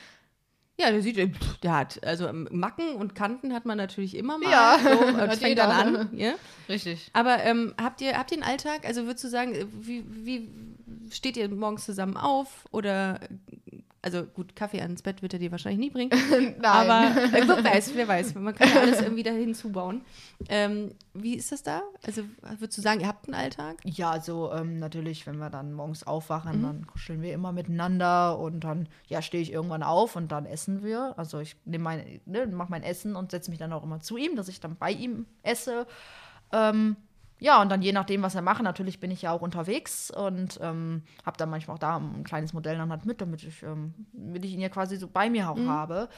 Speaker 1: Ja, der sieht, pff, der hat, also ähm, Macken und Kanten hat man natürlich immer mal.
Speaker 3: Ja,
Speaker 1: so, das fängt dann an. Ja?
Speaker 3: Richtig.
Speaker 1: Aber ähm, habt ihr, habt ihr einen Alltag? Also würdest du sagen, äh, wie, wie steht ihr morgens zusammen auf? Oder, also gut, Kaffee ans Bett wird er dir wahrscheinlich nie bringen.
Speaker 3: Nein.
Speaker 1: Aber äh, wer weiß, wer weiß, man kann ja alles irgendwie da hinzubauen. Ähm, wie ist das da? Also würdest du sagen, ihr habt einen Alltag?
Speaker 3: Ja, also ähm, natürlich, wenn wir dann morgens
Speaker 1: Mhm.
Speaker 3: aufwachen, dann kuscheln wir immer miteinander und dann, ja, stehe ich irgendwann auf und dann essen wir. Also ich nehme mein, ne, mache mein Essen und setze mich dann auch immer zu ihm, dass ich dann bei ihm esse. Ähm, ja, und dann je nachdem, was er macht, natürlich bin ich ja auch unterwegs und ähm, habe dann manchmal auch da ein kleines Modell dann halt mit, damit ich, ähm, damit ich ihn ja quasi so bei mir auch habe.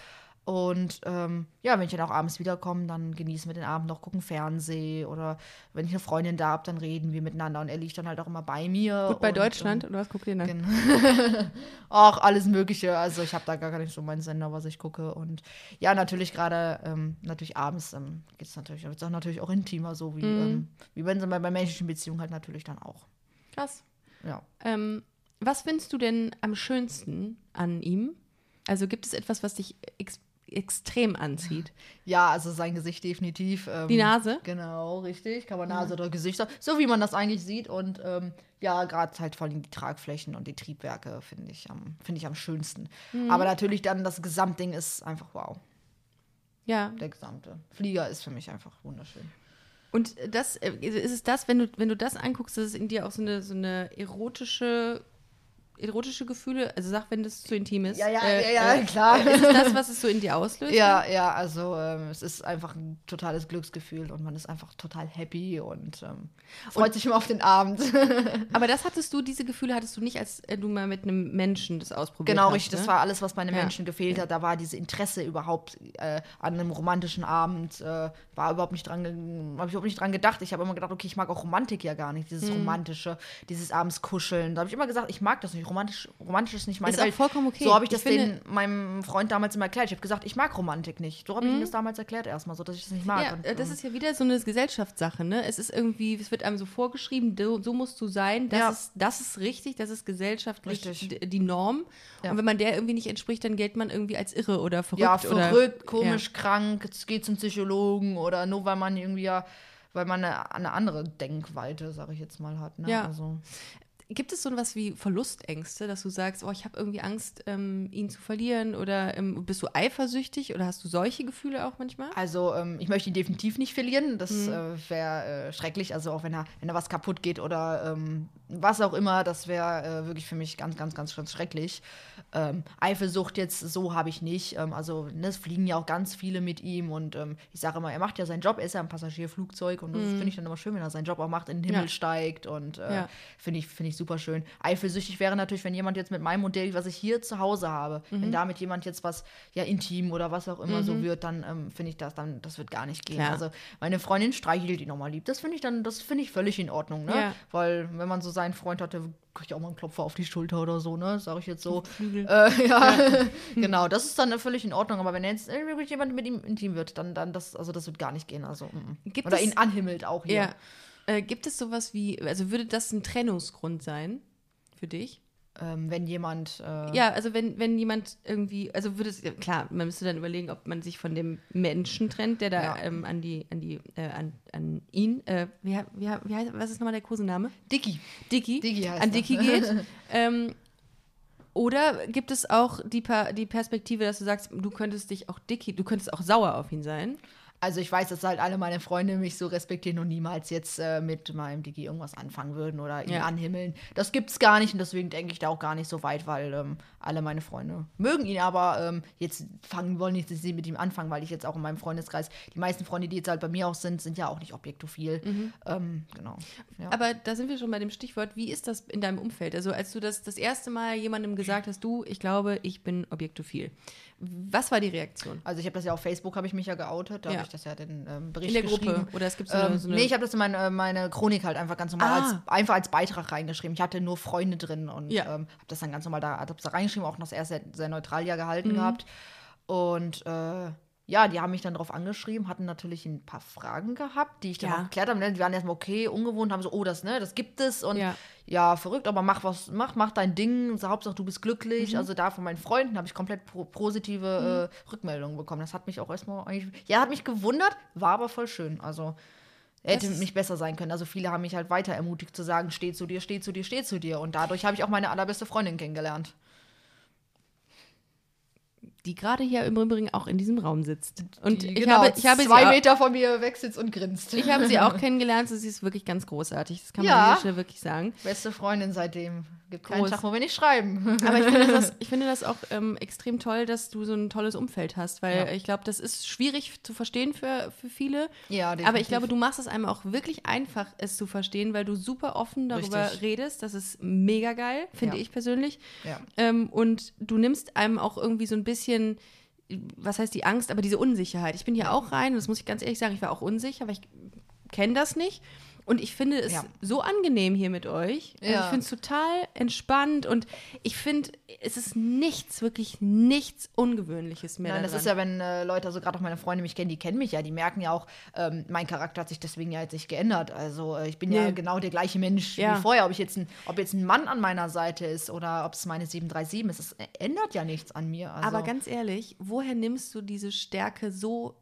Speaker 3: Und ähm, ja, wenn ich dann auch abends wiederkomme, dann genießen wir den Abend noch, gucken Fernseh oder wenn ich eine Freundin da habe, dann reden wir miteinander und er liegt dann halt auch immer bei mir.
Speaker 1: Gut bei
Speaker 3: und,
Speaker 1: Deutschland oder was guckt ihr dann?
Speaker 3: Ähm, auch alles Mögliche. Also ich habe da gar nicht so meinen Sender, was ich gucke. Und ja, natürlich gerade, ähm, natürlich abends ähm, geht es natürlich, wird's auch natürlich auch intimer, so wie, ähm, wie wenn sie bei, bei menschlichen Beziehungen halt natürlich dann auch.
Speaker 1: Krass.
Speaker 3: Ja.
Speaker 1: Ähm, was findest du denn am schönsten an ihm? Also gibt es etwas, was dich ex extrem anzieht?
Speaker 3: Ja, also sein Gesicht definitiv. Ähm,
Speaker 1: Die Nase?
Speaker 3: Genau, richtig. Kann man Nase oder Gesicht sagen. So wie man das eigentlich sieht. Und ähm, ja, gerade halt vor allem die Tragflächen und die Triebwerke finde ich, am- finde ich am schönsten.
Speaker 1: Mhm.
Speaker 3: Aber natürlich dann das Gesamtding ist einfach wow.
Speaker 1: Ja.
Speaker 3: Der gesamte Flieger ist für mich einfach wunderschön.
Speaker 1: Und das, äh, ist es das, wenn du, wenn du das anguckst, dass es in dir auch so eine, so eine erotische, erotische Gefühle, also sag, wenn das zu intim ist.
Speaker 3: Ja, ja,
Speaker 1: äh,
Speaker 3: ja, ja,
Speaker 1: äh,
Speaker 3: klar.
Speaker 1: Ist es das, was es so in dir auslöst?
Speaker 3: Ja, ja, also ähm, es ist einfach ein totales Glücksgefühl und man ist einfach total happy und ähm, freut sich immer auf den Abend.
Speaker 1: Aber das hattest du, diese Gefühle hattest du nicht, als äh, du mal mit einem Menschen das ausprobiert
Speaker 3: Genau,
Speaker 1: hast.
Speaker 3: richtig. Das
Speaker 1: ne?
Speaker 3: war alles, was bei einem
Speaker 1: Ja.
Speaker 3: Menschen gefehlt hat. Da war diese Interesse überhaupt äh, an einem romantischen Abend, äh, war überhaupt nicht dran, habe ich überhaupt nicht dran gedacht. Ich habe immer gedacht, okay, ich mag auch Romantik ja gar nicht, dieses
Speaker 1: Mhm.
Speaker 3: Romantische, dieses abends kuscheln. Da habe ich immer gesagt, ich mag das nicht. Romantisch, romantisch ist nicht meine
Speaker 1: Ist auch
Speaker 3: Welt.
Speaker 1: vollkommen okay.
Speaker 3: So habe ich
Speaker 1: Ich
Speaker 3: das den, meinem Freund damals immer erklärt. Ich habe gesagt, ich mag Romantik nicht. So habe ich ihm das damals erklärt erstmal, so dass ich das nicht mag.
Speaker 1: Mhm. Ja,
Speaker 3: Und,
Speaker 1: äh, das ist ja wieder so eine Gesellschaftssache, ne? Es ist irgendwie, es wird einem so vorgeschrieben, du, so musst du sein, das,
Speaker 3: Ja.
Speaker 1: ist, das ist richtig, das ist gesellschaftlich
Speaker 3: Richtig.
Speaker 1: die Norm.
Speaker 3: Ja.
Speaker 1: Und wenn man der irgendwie nicht entspricht, dann gilt man irgendwie als irre oder verrückt.
Speaker 3: ja,
Speaker 1: oder,
Speaker 3: verrückt, komisch, krank, jetzt geht zum Psychologen oder nur weil man irgendwie ja, weil man eine, eine andere Denkweite, sage ich jetzt mal, hat. Ne?
Speaker 1: Ja.
Speaker 3: Also,
Speaker 1: Gibt es so was wie Verlustängste, dass du sagst, oh, ich habe irgendwie Angst, ähm, ihn zu verlieren? Oder ähm, bist du eifersüchtig oder hast du solche Gefühle auch manchmal?
Speaker 3: Also ähm, ich möchte ihn definitiv nicht verlieren. Das äh, wäre äh, schrecklich. Also auch wenn er, wenn er was kaputt geht oder ähm, was auch immer, das wäre äh, wirklich für mich ganz, ganz, ganz, ganz schrecklich. Ähm, Eifersucht jetzt so habe ich nicht. Ähm, also ne, es fliegen ja auch ganz viele mit ihm und ähm, ich sage immer, er macht ja seinen Job, er ist ja ein Passagierflugzeug und das finde ich dann immer schön, wenn er seinen Job auch macht, in den Himmel
Speaker 1: Ja.
Speaker 3: steigt und äh,
Speaker 1: Ja.
Speaker 3: finde ich, finde ich super schön. Eifersüchtig wäre natürlich, wenn jemand jetzt mit meinem Modell, was ich hier zu Hause habe,
Speaker 1: Mhm.
Speaker 3: wenn damit jemand jetzt was ja intim oder was auch immer so wird, dann ähm, finde ich das dann, das wird gar nicht gehen.
Speaker 1: Klar.
Speaker 3: Also meine Freundin streichelt ihn nochmal lieb. Das finde ich dann, das finde ich völlig in Ordnung, ne?
Speaker 1: Ja.
Speaker 3: Weil wenn man so seinen Freund hatte, kriege ich auch mal einen Klopfer auf die Schulter oder so, ne? Sage ich jetzt so. Äh, ja, genau, das ist dann völlig in Ordnung. Aber wenn jetzt wirklich jemand mit ihm intim wird, dann, dann das, also das wird gar nicht gehen. Also, mm, mm.
Speaker 1: Gibt
Speaker 3: oder
Speaker 1: es-
Speaker 3: ihn anhimmelt auch hier.
Speaker 1: Ja. Äh, gibt es sowas wie, also würde das ein Trennungsgrund sein für dich?
Speaker 3: Ähm, wenn jemand äh,
Speaker 1: Ja, also wenn, wenn jemand irgendwie, also würde es, klar, man müsste dann überlegen, ob man sich von dem Menschen trennt, der da
Speaker 3: Ja.
Speaker 1: ähm, an die, an die, äh, an, an ihn, äh, wie, wie, wie heißt, was ist nochmal der Kosename?
Speaker 3: Dicky.
Speaker 1: Dicky,
Speaker 3: Dicky heißt
Speaker 1: an. Dicky geht. ähm, oder gibt es auch die, Pa- die Perspektive, dass du sagst, du könntest dich auch Dicky, du könntest auch sauer auf ihn sein?
Speaker 3: Also ich weiß, dass halt alle meine Freunde mich so respektieren und niemals jetzt äh, mit meinem Digi irgendwas anfangen würden oder ihn
Speaker 1: Ja.
Speaker 3: anhimmeln. Das gibt's gar nicht und deswegen denke ich da auch gar nicht so weit, weil ähm, alle meine Freunde mögen ihn, aber ähm, jetzt fangen wollen nicht, dass sie mit ihm anfangen, weil ich jetzt auch in meinem Freundeskreis, die meisten Freunde, die jetzt halt bei mir auch sind, sind ja auch nicht objektophil. Ähm, genau. Ja.
Speaker 1: Aber da sind wir schon bei dem Stichwort, wie ist das in deinem Umfeld? Also als du das das erste Mal jemandem gesagt hast, du, ich glaube, ich bin objektophil. Was war die Reaktion?
Speaker 3: Also ich habe das ja auf Facebook, habe ich mich ja geoutet, da
Speaker 1: Ja.
Speaker 3: habe ich das ja den ähm, Bericht
Speaker 1: In der. Gruppe? Oder es gibt so eine,
Speaker 3: Ähm,
Speaker 1: so eine
Speaker 3: nee, ich habe das in meine, meine Chronik halt einfach ganz normal
Speaker 1: Ah.
Speaker 3: als, einfach als Beitrag reingeschrieben. Ich hatte nur Freunde drin und
Speaker 1: Ja.
Speaker 3: ähm, habe das dann ganz normal da, da reingeschrieben, auch noch sehr, sehr, sehr neutral ja gehalten
Speaker 1: Mhm.
Speaker 3: gehabt. Und äh, ja, die haben mich dann darauf angeschrieben, hatten natürlich ein paar Fragen gehabt, die ich dann
Speaker 1: Ja.
Speaker 3: auch geklärt habe. Ne? Die waren erstmal okay, ungewohnt, haben so, oh, das, ne, das gibt es und
Speaker 1: Ja.
Speaker 3: ja, verrückt, aber mach was, mach, mach dein Ding. So, Hauptsache du bist
Speaker 1: Mhm.
Speaker 3: glücklich. Also da von meinen Freunden habe ich komplett pro positive äh, Rückmeldungen bekommen. Das hat mich auch erstmal eigentlich, ja, hat mich gewundert, war aber voll schön. Also hätte
Speaker 1: Das
Speaker 3: nicht besser sein können. Also viele haben mich halt weiter ermutigt zu sagen, steh zu dir, steh zu dir, steh zu dir. Und dadurch habe ich auch meine allerbeste Freundin kennengelernt.
Speaker 1: Die gerade hier im Übrigen auch in diesem Raum sitzt. Und
Speaker 3: Die,
Speaker 1: ich,
Speaker 3: genau,
Speaker 1: habe, ich, habe
Speaker 3: zwei
Speaker 1: auch,
Speaker 3: Meter von mir weg sitzt und grinst.
Speaker 1: ich habe sie auch kennengelernt. Sie ist wirklich ganz großartig. Das kann man
Speaker 3: Ja.
Speaker 1: an dieser Stelle wirklich sagen.
Speaker 3: Beste Freundin seitdem. Gibt keinen
Speaker 1: Groß.
Speaker 3: Tag, wo wir nicht schreiben.
Speaker 1: Aber ich finde das, ich finde das auch ähm, extrem toll, dass du so ein tolles Umfeld hast, weil
Speaker 3: Ja.
Speaker 1: ich glaube, das ist schwierig zu verstehen für, für viele.
Speaker 3: Ja,
Speaker 1: Aber ich
Speaker 3: definitiv.
Speaker 1: glaube, du machst es einem auch wirklich einfach, es zu verstehen, weil du super offen darüber
Speaker 3: Richtig.
Speaker 1: redest. Das ist mega geil, finde
Speaker 3: Ja.
Speaker 1: ich persönlich.
Speaker 3: Ja.
Speaker 1: Ähm, und du nimmst einem auch irgendwie so ein bisschen, was heißt die Angst, aber diese Unsicherheit. Ich bin hier auch rein, und das muss ich ganz ehrlich sagen, ich war auch unsicher, weil ich kenne das nicht. Und ich finde es
Speaker 3: Ja.
Speaker 1: so angenehm hier mit euch. Also
Speaker 3: Ja.
Speaker 1: Ich finde es total entspannt und ich finde, es ist nichts, wirklich nichts Ungewöhnliches mehr.
Speaker 3: Nein, das
Speaker 1: daran.
Speaker 3: ist ja, wenn äh, Leute, also gerade auch meine Freunde mich kennen, die kennen mich ja, die merken ja auch, ähm, mein Charakter hat sich deswegen ja jetzt nicht geändert. Also äh, ich bin ja
Speaker 1: Nee.
Speaker 3: genau der gleiche Mensch
Speaker 1: Ja.
Speaker 3: wie vorher. Ob ich jetzt ein, ob jetzt ein Mann an meiner Seite ist oder ob es meine 737 ist, es ändert ja nichts an mir. Also,
Speaker 1: Aber ganz ehrlich, woher nimmst du diese Stärke, so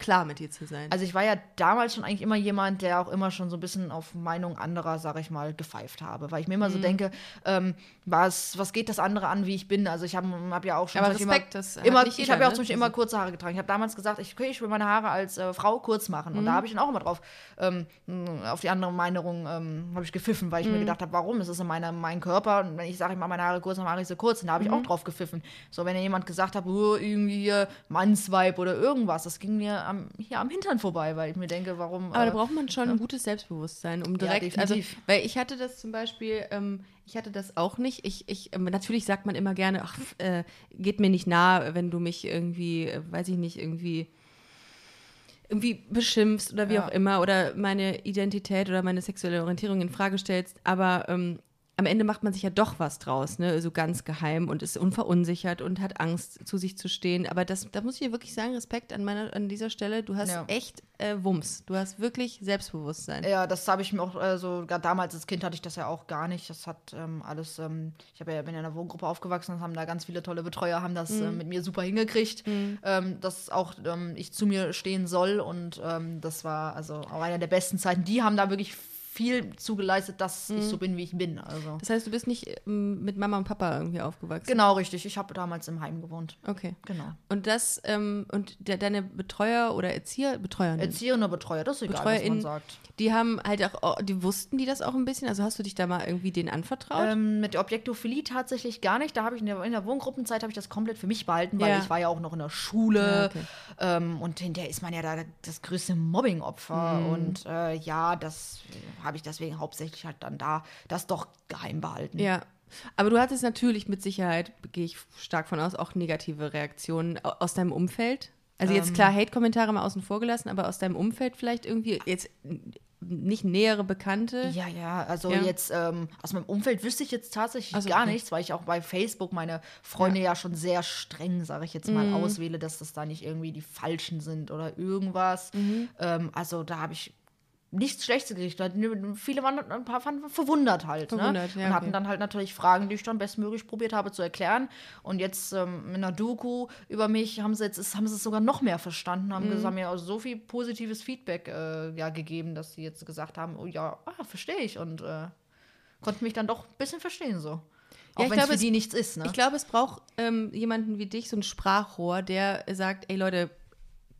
Speaker 1: klar mit dir zu sein?
Speaker 3: also ich war ja damals schon eigentlich immer jemand, der auch immer schon so ein bisschen auf Meinung anderer, sag ich mal, gepfeift habe. Weil ich mir immer so
Speaker 1: Mhm.
Speaker 3: denke, ähm, was, was geht das andere an, wie ich bin? Also ich habe hab ja auch schon
Speaker 1: Aber Respekt, das hat
Speaker 3: immer,
Speaker 1: nicht
Speaker 3: ich
Speaker 1: jeder,
Speaker 3: habe ja auch
Speaker 1: ne?
Speaker 3: zum Beispiel immer kurze Haare getragen. Ich habe damals gesagt, ich, okay, ich will meine Haare als äh, Frau kurz machen. Und da habe ich dann auch immer drauf, ähm, auf die andere Meinung ähm, habe ich gepfiffen, weil ich mir gedacht habe, warum? Es ist in meiner, mein Körper. Und wenn ich sage, ich mache meine Haare kurz, dann mache ich sie kurz. Und da habe ich auch drauf gepfiffen. So, wenn ja jemand gesagt hat, oh, irgendwie hier Mannsweib oder irgendwas, das ging mir am, hier am Hintern vorbei, weil ich mir denke, warum.
Speaker 1: Aber
Speaker 3: äh,
Speaker 1: da braucht man schon ein gutes Selbstbewusstsein, um direkt, also,
Speaker 3: definitiv.
Speaker 1: weil ich hatte das zum Beispiel, ähm, ich hatte das auch nicht. Ich, ich, ähm, natürlich sagt man immer gerne, ach, äh, geht mir nicht nah, wenn du mich irgendwie, äh, weiß ich nicht, irgendwie irgendwie beschimpfst oder wie
Speaker 3: Ja.
Speaker 1: auch immer oder meine Identität oder meine sexuelle Orientierung in Frage stellst. Aber ähm, am Ende macht man sich ja doch was draus, ne? So ganz geheim und ist unverunsichert und hat Angst, zu sich zu stehen. Aber das, da muss ich dir wirklich sagen, Respekt an meiner, an dieser Stelle. Du hast
Speaker 3: Ja.
Speaker 1: echt äh, Wumms. Du hast wirklich Selbstbewusstsein.
Speaker 3: Ja, das habe ich mir auch, äh, so, gerade damals als Kind hatte ich das ja auch gar nicht. Das hat ähm, alles, ähm, ich ja, bin ja in einer Wohngruppe aufgewachsen, haben da ganz viele tolle Betreuer, haben das
Speaker 1: Mhm.
Speaker 3: äh, mit mir super hingekriegt, ähm, dass auch ähm, ich zu mir stehen soll. Und ähm, das war also auch einer der besten Zeiten. Die haben da wirklich viel zugeleistet, dass
Speaker 1: Mhm.
Speaker 3: ich so bin, wie ich bin. Also.
Speaker 1: Das heißt, du bist nicht ähm, mit Mama und Papa irgendwie aufgewachsen.
Speaker 3: Genau, richtig. Ich habe damals im Heim gewohnt.
Speaker 1: Okay.
Speaker 3: Genau.
Speaker 1: Und das, ähm, und der, deine Betreuer oder Erzieher, Betreuer,
Speaker 3: Erzieher oder Betreuer, das ist egal, was
Speaker 1: Betreuerin-
Speaker 3: man sagt.
Speaker 1: die haben halt auch, oh, die wussten die das auch ein bisschen? Also hast du dich da mal irgendwie denen anvertraut?
Speaker 3: Ähm, mit der Objektophilie tatsächlich gar nicht. Da habe ich in der, in der Wohngruppenzeit habe ich das komplett für mich behalten, weil
Speaker 1: Ja.
Speaker 3: ich war ja auch noch in der Schule
Speaker 1: Ja, okay.
Speaker 3: ähm, und hinterher ist man ja da das größte Mobbing-Opfer
Speaker 1: Mhm.
Speaker 3: und äh, ja, das äh, habe ich deswegen hauptsächlich halt dann da das doch geheim behalten.
Speaker 1: Ja. Aber du hattest natürlich mit Sicherheit, gehe ich stark von aus, auch negative Reaktionen au- aus deinem Umfeld. Also
Speaker 3: Ähm.
Speaker 1: jetzt klar, Hate-Kommentare mal außen vor gelassen, aber aus deinem Umfeld vielleicht irgendwie jetzt nicht nähere Bekannte.
Speaker 3: Ja, ja, also
Speaker 1: Ja.
Speaker 3: jetzt ähm, aus meinem Umfeld wüsste ich jetzt tatsächlich
Speaker 1: Also,
Speaker 3: gar
Speaker 1: okay.
Speaker 3: nichts, weil ich auch bei Facebook meine Freunde ja, schon sehr streng, sage ich jetzt mal,
Speaker 1: Mhm.
Speaker 3: auswähle, dass das da nicht irgendwie die Falschen sind oder irgendwas.
Speaker 1: Mhm.
Speaker 3: Ähm, also da habe ich nichts Schlechtes gerichtet. Viele waren ein paar waren verwundert halt.
Speaker 1: Verwundert,
Speaker 3: ne?
Speaker 1: ja,
Speaker 3: Und hatten
Speaker 1: okay.
Speaker 3: dann halt natürlich Fragen, die ich dann bestmöglich probiert habe zu erklären. Und jetzt ähm, in einer Doku über mich haben sie jetzt es- haben sie es sogar noch mehr verstanden, haben,
Speaker 1: Mhm.
Speaker 3: haben mir auch so viel positives Feedback äh, ja, gegeben, dass sie jetzt gesagt haben, oh ja, ah, verstehe ich. Und äh, konnten mich dann doch ein bisschen verstehen so. Auch
Speaker 1: ich
Speaker 3: wenn es
Speaker 1: glaube,
Speaker 3: für
Speaker 1: es-
Speaker 3: die nichts ist, ne?
Speaker 1: Ich glaube, es braucht ähm, jemanden wie dich, so ein Sprachrohr, der sagt, ey Leute,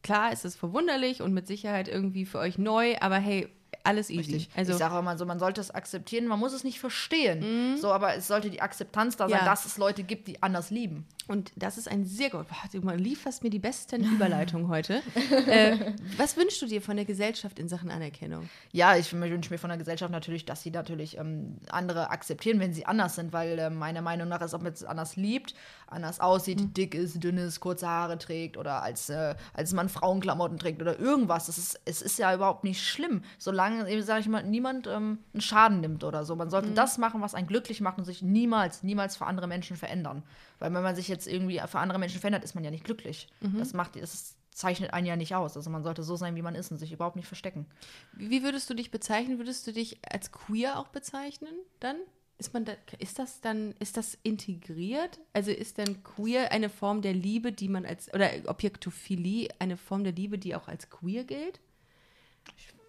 Speaker 1: klar ist es verwunderlich und mit Sicherheit irgendwie für euch neu, aber hey, alles easy.
Speaker 3: Richtig.
Speaker 1: Also
Speaker 3: ich sage immer so, man sollte es akzeptieren, man muss es nicht verstehen. So, aber es sollte die Akzeptanz da sein,
Speaker 1: Ja.
Speaker 3: dass es Leute gibt, die anders lieben.
Speaker 1: Und das ist ein sehr gut. Du lieferst mir die besten Überleitungen heute. äh, was wünschst du dir von der Gesellschaft in Sachen Anerkennung?
Speaker 3: Ja, ich wünsche mir von der Gesellschaft natürlich, dass sie natürlich ähm, andere akzeptieren, wenn sie anders sind, weil äh, meiner Meinung nach ist, ob man es anders liebt, anders aussieht, dick ist, dünn ist, kurze Haare trägt oder als, äh, als man Frauenklamotten trägt oder irgendwas. Das ist, es ist ja überhaupt nicht schlimm, solange, sage ich mal, niemand ähm, einen Schaden nimmt oder so. Man sollte das machen, was einen glücklich macht und sich niemals, niemals für andere Menschen verändern. Weil wenn man sich jetzt irgendwie für andere Menschen verändert, ist man ja nicht glücklich.
Speaker 1: Mhm.
Speaker 3: Das macht, das zeichnet einen ja nicht aus. Also man sollte so sein, wie man ist und sich überhaupt nicht verstecken.
Speaker 1: Wie würdest du dich bezeichnen? Würdest du dich als queer auch bezeichnen dann? Ist man da, ist das dann, ist das integriert? Also ist dann queer eine Form der Liebe, die man als, oder Objektophilie eine Form der Liebe, die auch als queer gilt?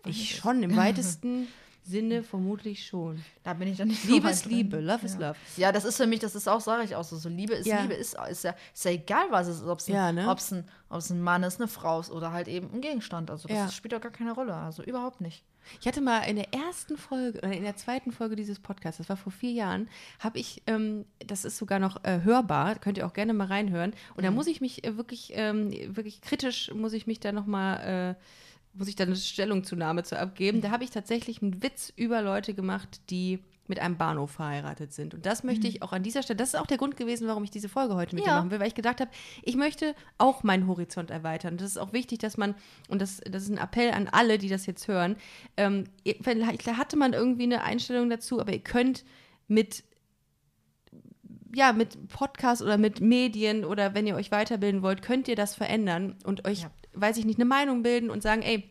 Speaker 1: Ich schon, im weitesten Sinne vermutlich schon.
Speaker 3: Da bin ich dann nicht
Speaker 1: Liebe
Speaker 3: weit
Speaker 1: ist
Speaker 3: drin.
Speaker 1: Liebe, Love is
Speaker 3: ja.
Speaker 1: Love.
Speaker 3: Ja, das ist für mich, das ist auch, sage ich auch so, so Liebe ist
Speaker 1: Ja.
Speaker 3: Liebe, ist, ist, ja, ist ja, egal, was es ist, ob es ein,
Speaker 1: Ja, ne?
Speaker 3: ob's ein, ob's ein Mann ist, eine Frau ist oder halt eben ein Gegenstand. Also das
Speaker 1: Ja.
Speaker 3: spielt doch gar keine Rolle, also überhaupt nicht.
Speaker 1: Ich hatte mal in der ersten Folge oder in der zweiten Folge dieses Podcasts, das war vor vier Jahren, habe ich, ähm, das ist sogar noch äh, hörbar, könnt ihr auch gerne mal reinhören. Und da muss ich mich äh, wirklich, ähm, wirklich kritisch, muss ich mich da nochmal, äh, muss ich da eine Stellungzunahme zu abgeben. Da habe ich tatsächlich einen Witz über Leute gemacht, die mit einem Bahnhof verheiratet sind. Und das möchte ich auch an dieser Stelle, das ist auch der Grund gewesen, warum ich diese Folge heute mit dir
Speaker 3: Ja.
Speaker 1: machen will, weil ich gedacht habe, ich möchte auch meinen Horizont erweitern. Das ist auch wichtig, dass man, und das, das ist ein Appell an alle, die das jetzt hören, ähm, vielleicht hatte man irgendwie eine Einstellung dazu, aber ihr könnt mit ja, mit Podcast oder mit Medien oder wenn ihr euch weiterbilden wollt, könnt ihr das verändern und euch,
Speaker 3: Ja.
Speaker 1: Weiß ich nicht, eine Meinung bilden und sagen, ey,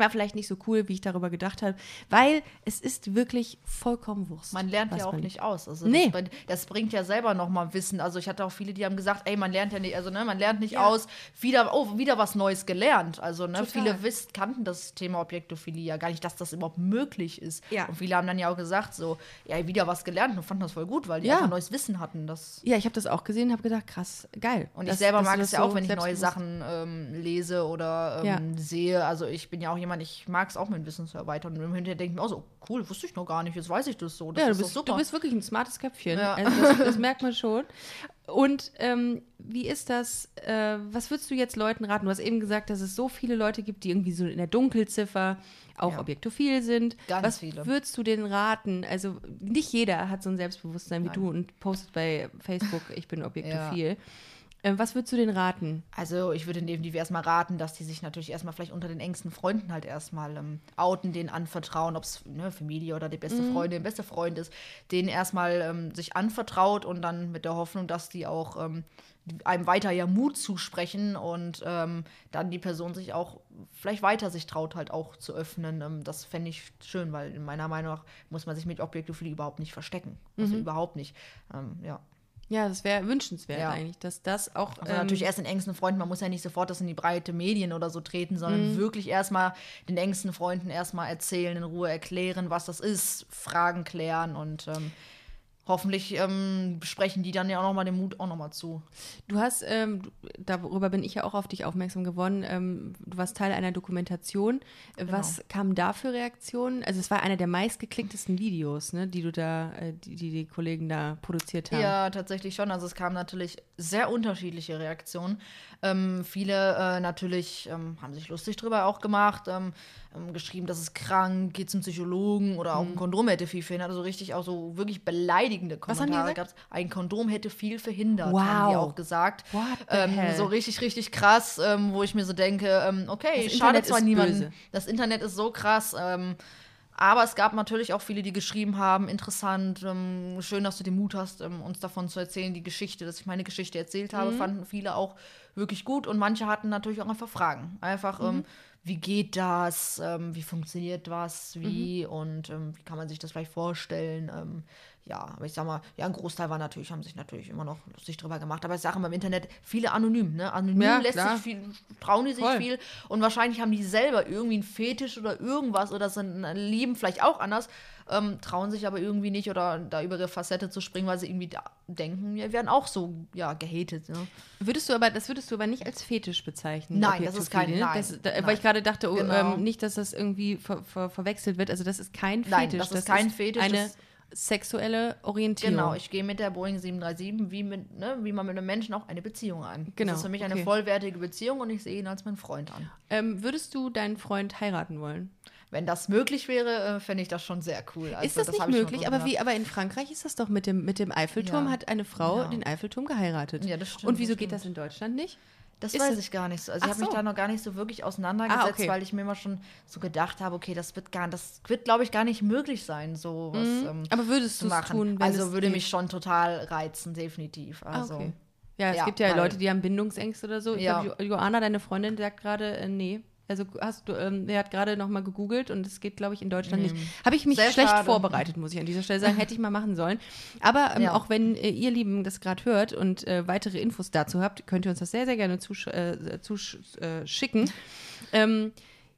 Speaker 1: war vielleicht nicht so cool, wie ich darüber gedacht habe, weil es ist wirklich vollkommen Wurst.
Speaker 3: Man lernt ja auch nicht aus. Also
Speaker 1: Nee.
Speaker 3: das, bringt, das bringt ja selber nochmal Wissen. Also ich hatte auch viele, die haben gesagt, ey, man lernt ja nicht, also ne, man lernt nicht
Speaker 1: Ja.
Speaker 3: aus, wieder, oh, wieder was Neues gelernt. Also ne,
Speaker 1: Total.
Speaker 3: viele wiss, kannten das Thema Objektophilie ja gar nicht, dass das überhaupt möglich ist.
Speaker 1: Ja.
Speaker 3: Und viele haben dann ja auch gesagt, so, ja, wieder was gelernt und fanden das voll gut, weil die
Speaker 1: Ja.
Speaker 3: einfach neues Wissen hatten. Das
Speaker 1: Ja, ich habe das auch gesehen und habe gedacht, krass, geil.
Speaker 3: und
Speaker 1: Das-
Speaker 3: ich selber mag es ja
Speaker 1: so
Speaker 3: auch, wenn ich neue Sachen ähm, lese oder ähm, sehe. Also ich bin ja auch jemand, ich mag es auch, mein Wissen zu erweitern. Und hinterher denke ich mir auch so, cool, wusste ich noch gar nicht, jetzt weiß ich das so. Das
Speaker 1: ja, du
Speaker 3: ist
Speaker 1: bist, du bist wirklich ein smartes Köpfchen.
Speaker 3: Ja.
Speaker 1: Also das, das merkt man schon. Und ähm, wie ist das, äh, was würdest du jetzt Leuten raten? Du hast eben gesagt, dass es so viele Leute gibt, die irgendwie so in der Dunkelziffer auch
Speaker 3: Ja.
Speaker 1: objektophil sind.
Speaker 3: Ganz
Speaker 1: was
Speaker 3: viele.
Speaker 1: würdest du denen raten? Also nicht jeder hat so ein Selbstbewusstsein wie
Speaker 3: Nein.
Speaker 1: du und postet bei Facebook, ich bin objektophil. Ähm, was würdest du denen raten?
Speaker 3: Also ich würde definitiv erstmal raten, dass die sich natürlich erstmal vielleicht unter den engsten Freunden halt erstmal ähm, outen, denen anvertrauen, ob es ne, Familie oder die beste Freundin, der beste Freund ist, denen erstmal ähm, sich anvertraut und dann mit der Hoffnung, dass die auch ähm, einem weiter ja Mut zusprechen und ähm, dann die Person sich auch vielleicht weiter sich traut, halt auch zu öffnen. Ähm, das fände ich schön, weil in meiner Meinung nach muss man sich mit Objektophilie überhaupt nicht verstecken. Also überhaupt nicht. Ähm, ja.
Speaker 1: Ja, das wäre wünschenswert
Speaker 3: Ja.
Speaker 1: eigentlich, dass das auch.
Speaker 3: Also
Speaker 1: ähm,
Speaker 3: natürlich erst den engsten Freunden, man muss ja nicht sofort das in die breite Medien oder so treten,
Speaker 1: Mhm.
Speaker 3: sondern wirklich erstmal den engsten Freunden erstmal erzählen, in Ruhe erklären, was das ist, Fragen klären und ähm, hoffentlich ähm, sprechen die dann ja auch nochmal den Mut auch nochmal zu.
Speaker 1: Du hast, ähm, darüber bin ich ja auch auf dich aufmerksam geworden, ähm, du warst Teil einer Dokumentation. Äh,
Speaker 3: Genau.
Speaker 1: Was kamen da für Reaktionen? Also es war einer der meistgeklicktesten Videos, ne, die du da, äh, die, die die Kollegen da produziert haben.
Speaker 3: Ja, tatsächlich schon. Also es kamen natürlich sehr unterschiedliche Reaktionen. Ähm, viele äh, natürlich ähm, haben sich lustig drüber auch gemacht, ähm, geschrieben, das ist krank, geht zum Psychologen oder auch ein Kondom hätte viel verhindert. Also richtig auch so wirklich beleidigende Kommentare gab Ein Kondom hätte viel verhindert,
Speaker 1: Wow.
Speaker 3: haben die auch gesagt.
Speaker 1: What the
Speaker 3: Ähm,
Speaker 1: hell?
Speaker 3: so richtig, richtig krass, ähm, wo ich mir so denke, ähm, okay,
Speaker 1: Das
Speaker 3: schade
Speaker 1: Internet
Speaker 3: zwar
Speaker 1: böse.
Speaker 3: Das Internet ist so krass. Ähm, aber es gab natürlich auch viele, die geschrieben haben, interessant, ähm, schön, dass du den Mut hast, ähm, uns davon zu erzählen, die Geschichte, dass ich meine Geschichte erzählt
Speaker 1: Mhm.
Speaker 3: habe, fanden viele auch wirklich gut und manche hatten natürlich auch einfach Fragen. Einfach,
Speaker 1: Mhm.
Speaker 3: wie geht das, ähm, wie funktioniert was, wie
Speaker 1: Mhm.
Speaker 3: und ähm, wie kann man sich das vielleicht vorstellen. Ähm, ja, aber ich sag mal, ja, ein Großteil war natürlich, haben sich natürlich immer noch lustig drüber gemacht. Aber ich sage immer im Internet, viele anonym, ne? Anonym
Speaker 1: Ja,
Speaker 3: lässt
Speaker 1: klar.
Speaker 3: sich viel, trauen die sich
Speaker 1: Voll.
Speaker 3: viel und wahrscheinlich haben die selber irgendwie einen Fetisch oder irgendwas oder sind lieben vielleicht auch anders, ähm, trauen sich aber irgendwie nicht oder da über ihre Facette zu springen, weil sie irgendwie denken, wir werden auch so ja gehatet. Ne?
Speaker 1: Würdest du aber, das würdest du aber nicht als Fetisch bezeichnen?
Speaker 3: Nein, das ist kein-
Speaker 1: ne?
Speaker 3: nein,
Speaker 1: das, da,
Speaker 3: nein.
Speaker 1: Weil ich gerade dachte, oh,
Speaker 3: Genau.
Speaker 1: ähm, nicht, dass das irgendwie ver, ver, verwechselt wird. Also das ist kein Fetisch.
Speaker 3: Nein, das ist kein Fetisch,
Speaker 1: Eine
Speaker 3: das-
Speaker 1: sexuelle Orientierung.
Speaker 3: Genau, ich gehe mit der Boeing 737 wie, mit, ne, wie man mit einem Menschen auch eine Beziehung ein.
Speaker 1: Genau,
Speaker 3: Das ist für mich
Speaker 1: okay.
Speaker 3: eine vollwertige Beziehung und ich sehe ihn als meinen Freund an.
Speaker 1: ähm, würdest du deinen Freund heiraten wollen?
Speaker 3: Wenn das möglich wäre, äh, fände ich das schon sehr cool. Also,
Speaker 1: ist das, nicht
Speaker 3: ich schon
Speaker 1: möglich? Aber wie, aber in Frankreich ist das doch mit dem, mit dem Eiffelturm,
Speaker 3: Ja.
Speaker 1: hat eine Frau
Speaker 3: Ja.
Speaker 1: den Eiffelturm geheiratet.
Speaker 3: Ja, das stimmt,
Speaker 1: Und wieso
Speaker 3: das
Speaker 1: geht
Speaker 3: stimmt.
Speaker 1: das in Deutschland nicht?
Speaker 3: Das
Speaker 1: Ist
Speaker 3: weiß ich gar nicht so. Also
Speaker 1: Ach
Speaker 3: ich habe mich
Speaker 1: so.
Speaker 3: da noch gar nicht so wirklich auseinandergesetzt,
Speaker 1: Ah, okay.
Speaker 3: weil ich mir immer schon so gedacht habe, okay, das wird gar, das wird, glaube ich, gar nicht möglich sein, so was ähm,
Speaker 1: Aber würdest du es
Speaker 3: machen.
Speaker 1: tun,
Speaker 3: also würde mich schon total reizen, definitiv.
Speaker 1: Ah,
Speaker 3: Also
Speaker 1: okay. Ja, es
Speaker 3: Ja,
Speaker 1: gibt ja Leute, die haben Bindungsängste oder so. Ich
Speaker 3: Ja.
Speaker 1: glaube, Jo- Joanna, deine Freundin, sagt gerade, äh, nee. Also hast du, ähm, der hat gerade noch mal gegoogelt und es geht, glaube ich, in Deutschland nicht. Habe ich mich
Speaker 3: Sehr
Speaker 1: schlecht
Speaker 3: schade.
Speaker 1: vorbereitet, muss ich an dieser Stelle sagen. Hätte ich mal machen sollen. Aber ähm,
Speaker 3: Ja.
Speaker 1: auch wenn äh, ihr Lieben das gerade hört und äh, weitere Infos dazu habt, könnt ihr uns das sehr, sehr gerne zusch äh, zusch äh, ähm,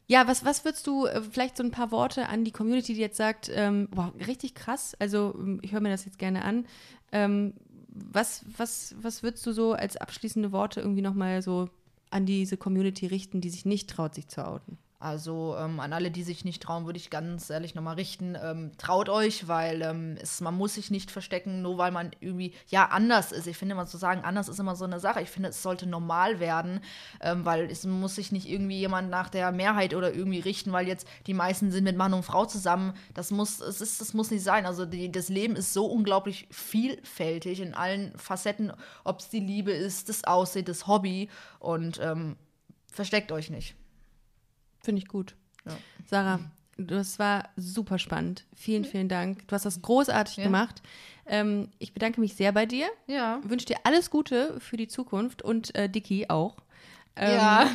Speaker 1: ja, was, was würdest du, äh, vielleicht so ein paar Worte an die Community, die jetzt sagt, ähm, wow, richtig krass, also ähm, ich höre mir das jetzt gerne an. Ähm, was, was, was würdest du so als abschließende Worte irgendwie nochmal so an diese Community richten, die sich nicht traut, sich zu outen?
Speaker 3: Also ähm, an alle, die sich nicht trauen, würde ich ganz ehrlich nochmal richten. Ähm, traut euch, weil ähm, es, man muss sich nicht verstecken, nur weil man irgendwie ja anders ist. Ich finde immer zu sagen, anders ist immer so eine Sache. Ich finde, es sollte normal werden, ähm, weil es muss sich nicht irgendwie jemand nach der Mehrheit oder irgendwie richten, weil jetzt die meisten sind mit Mann und Frau zusammen. Das muss, es ist, das muss nicht sein. Also die, das Leben ist so unglaublich vielfältig in allen Facetten, ob es die Liebe ist, das Aussehen, das Hobby und ähm, versteckt euch nicht.
Speaker 1: Finde ich gut.
Speaker 3: Ja.
Speaker 1: Sarah, das war super spannend. Vielen, vielen Dank. Du hast das großartig
Speaker 3: Ja.
Speaker 1: gemacht. Ähm, ich bedanke mich sehr bei dir.
Speaker 3: Ja.
Speaker 1: Wünsche dir alles Gute für die Zukunft und äh, Dicky auch. Ähm,
Speaker 3: Ja.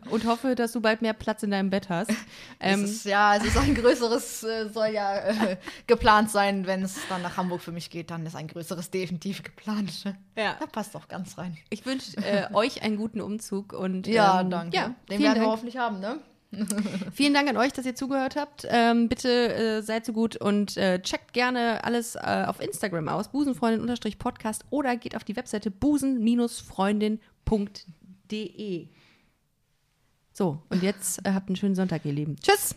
Speaker 1: Und hoffe, dass du bald mehr Platz in deinem Bett hast. Ähm,
Speaker 3: es ist, ja, es ist ein größeres, äh, soll ja äh, geplant sein, wenn es dann nach Hamburg für mich geht, dann ist ein größeres definitiv geplant.
Speaker 1: Ja.
Speaker 3: Da passt doch ganz rein.
Speaker 1: ich wünsche äh, euch einen guten Umzug und
Speaker 3: Ja,
Speaker 1: ähm,
Speaker 3: danke.
Speaker 1: Ja,
Speaker 3: Den werden wir
Speaker 1: Dank.
Speaker 3: hoffentlich haben, ne?
Speaker 1: vielen Dank an euch, dass ihr zugehört habt. Ähm, bitte äh, seid so gut und äh, checkt gerne alles äh, auf Instagram aus, busenfreundin-podcast oder geht auf die Webseite busen-freundin.de. So, und jetzt äh, habt einen schönen Sonntag, ihr Lieben. Tschüss!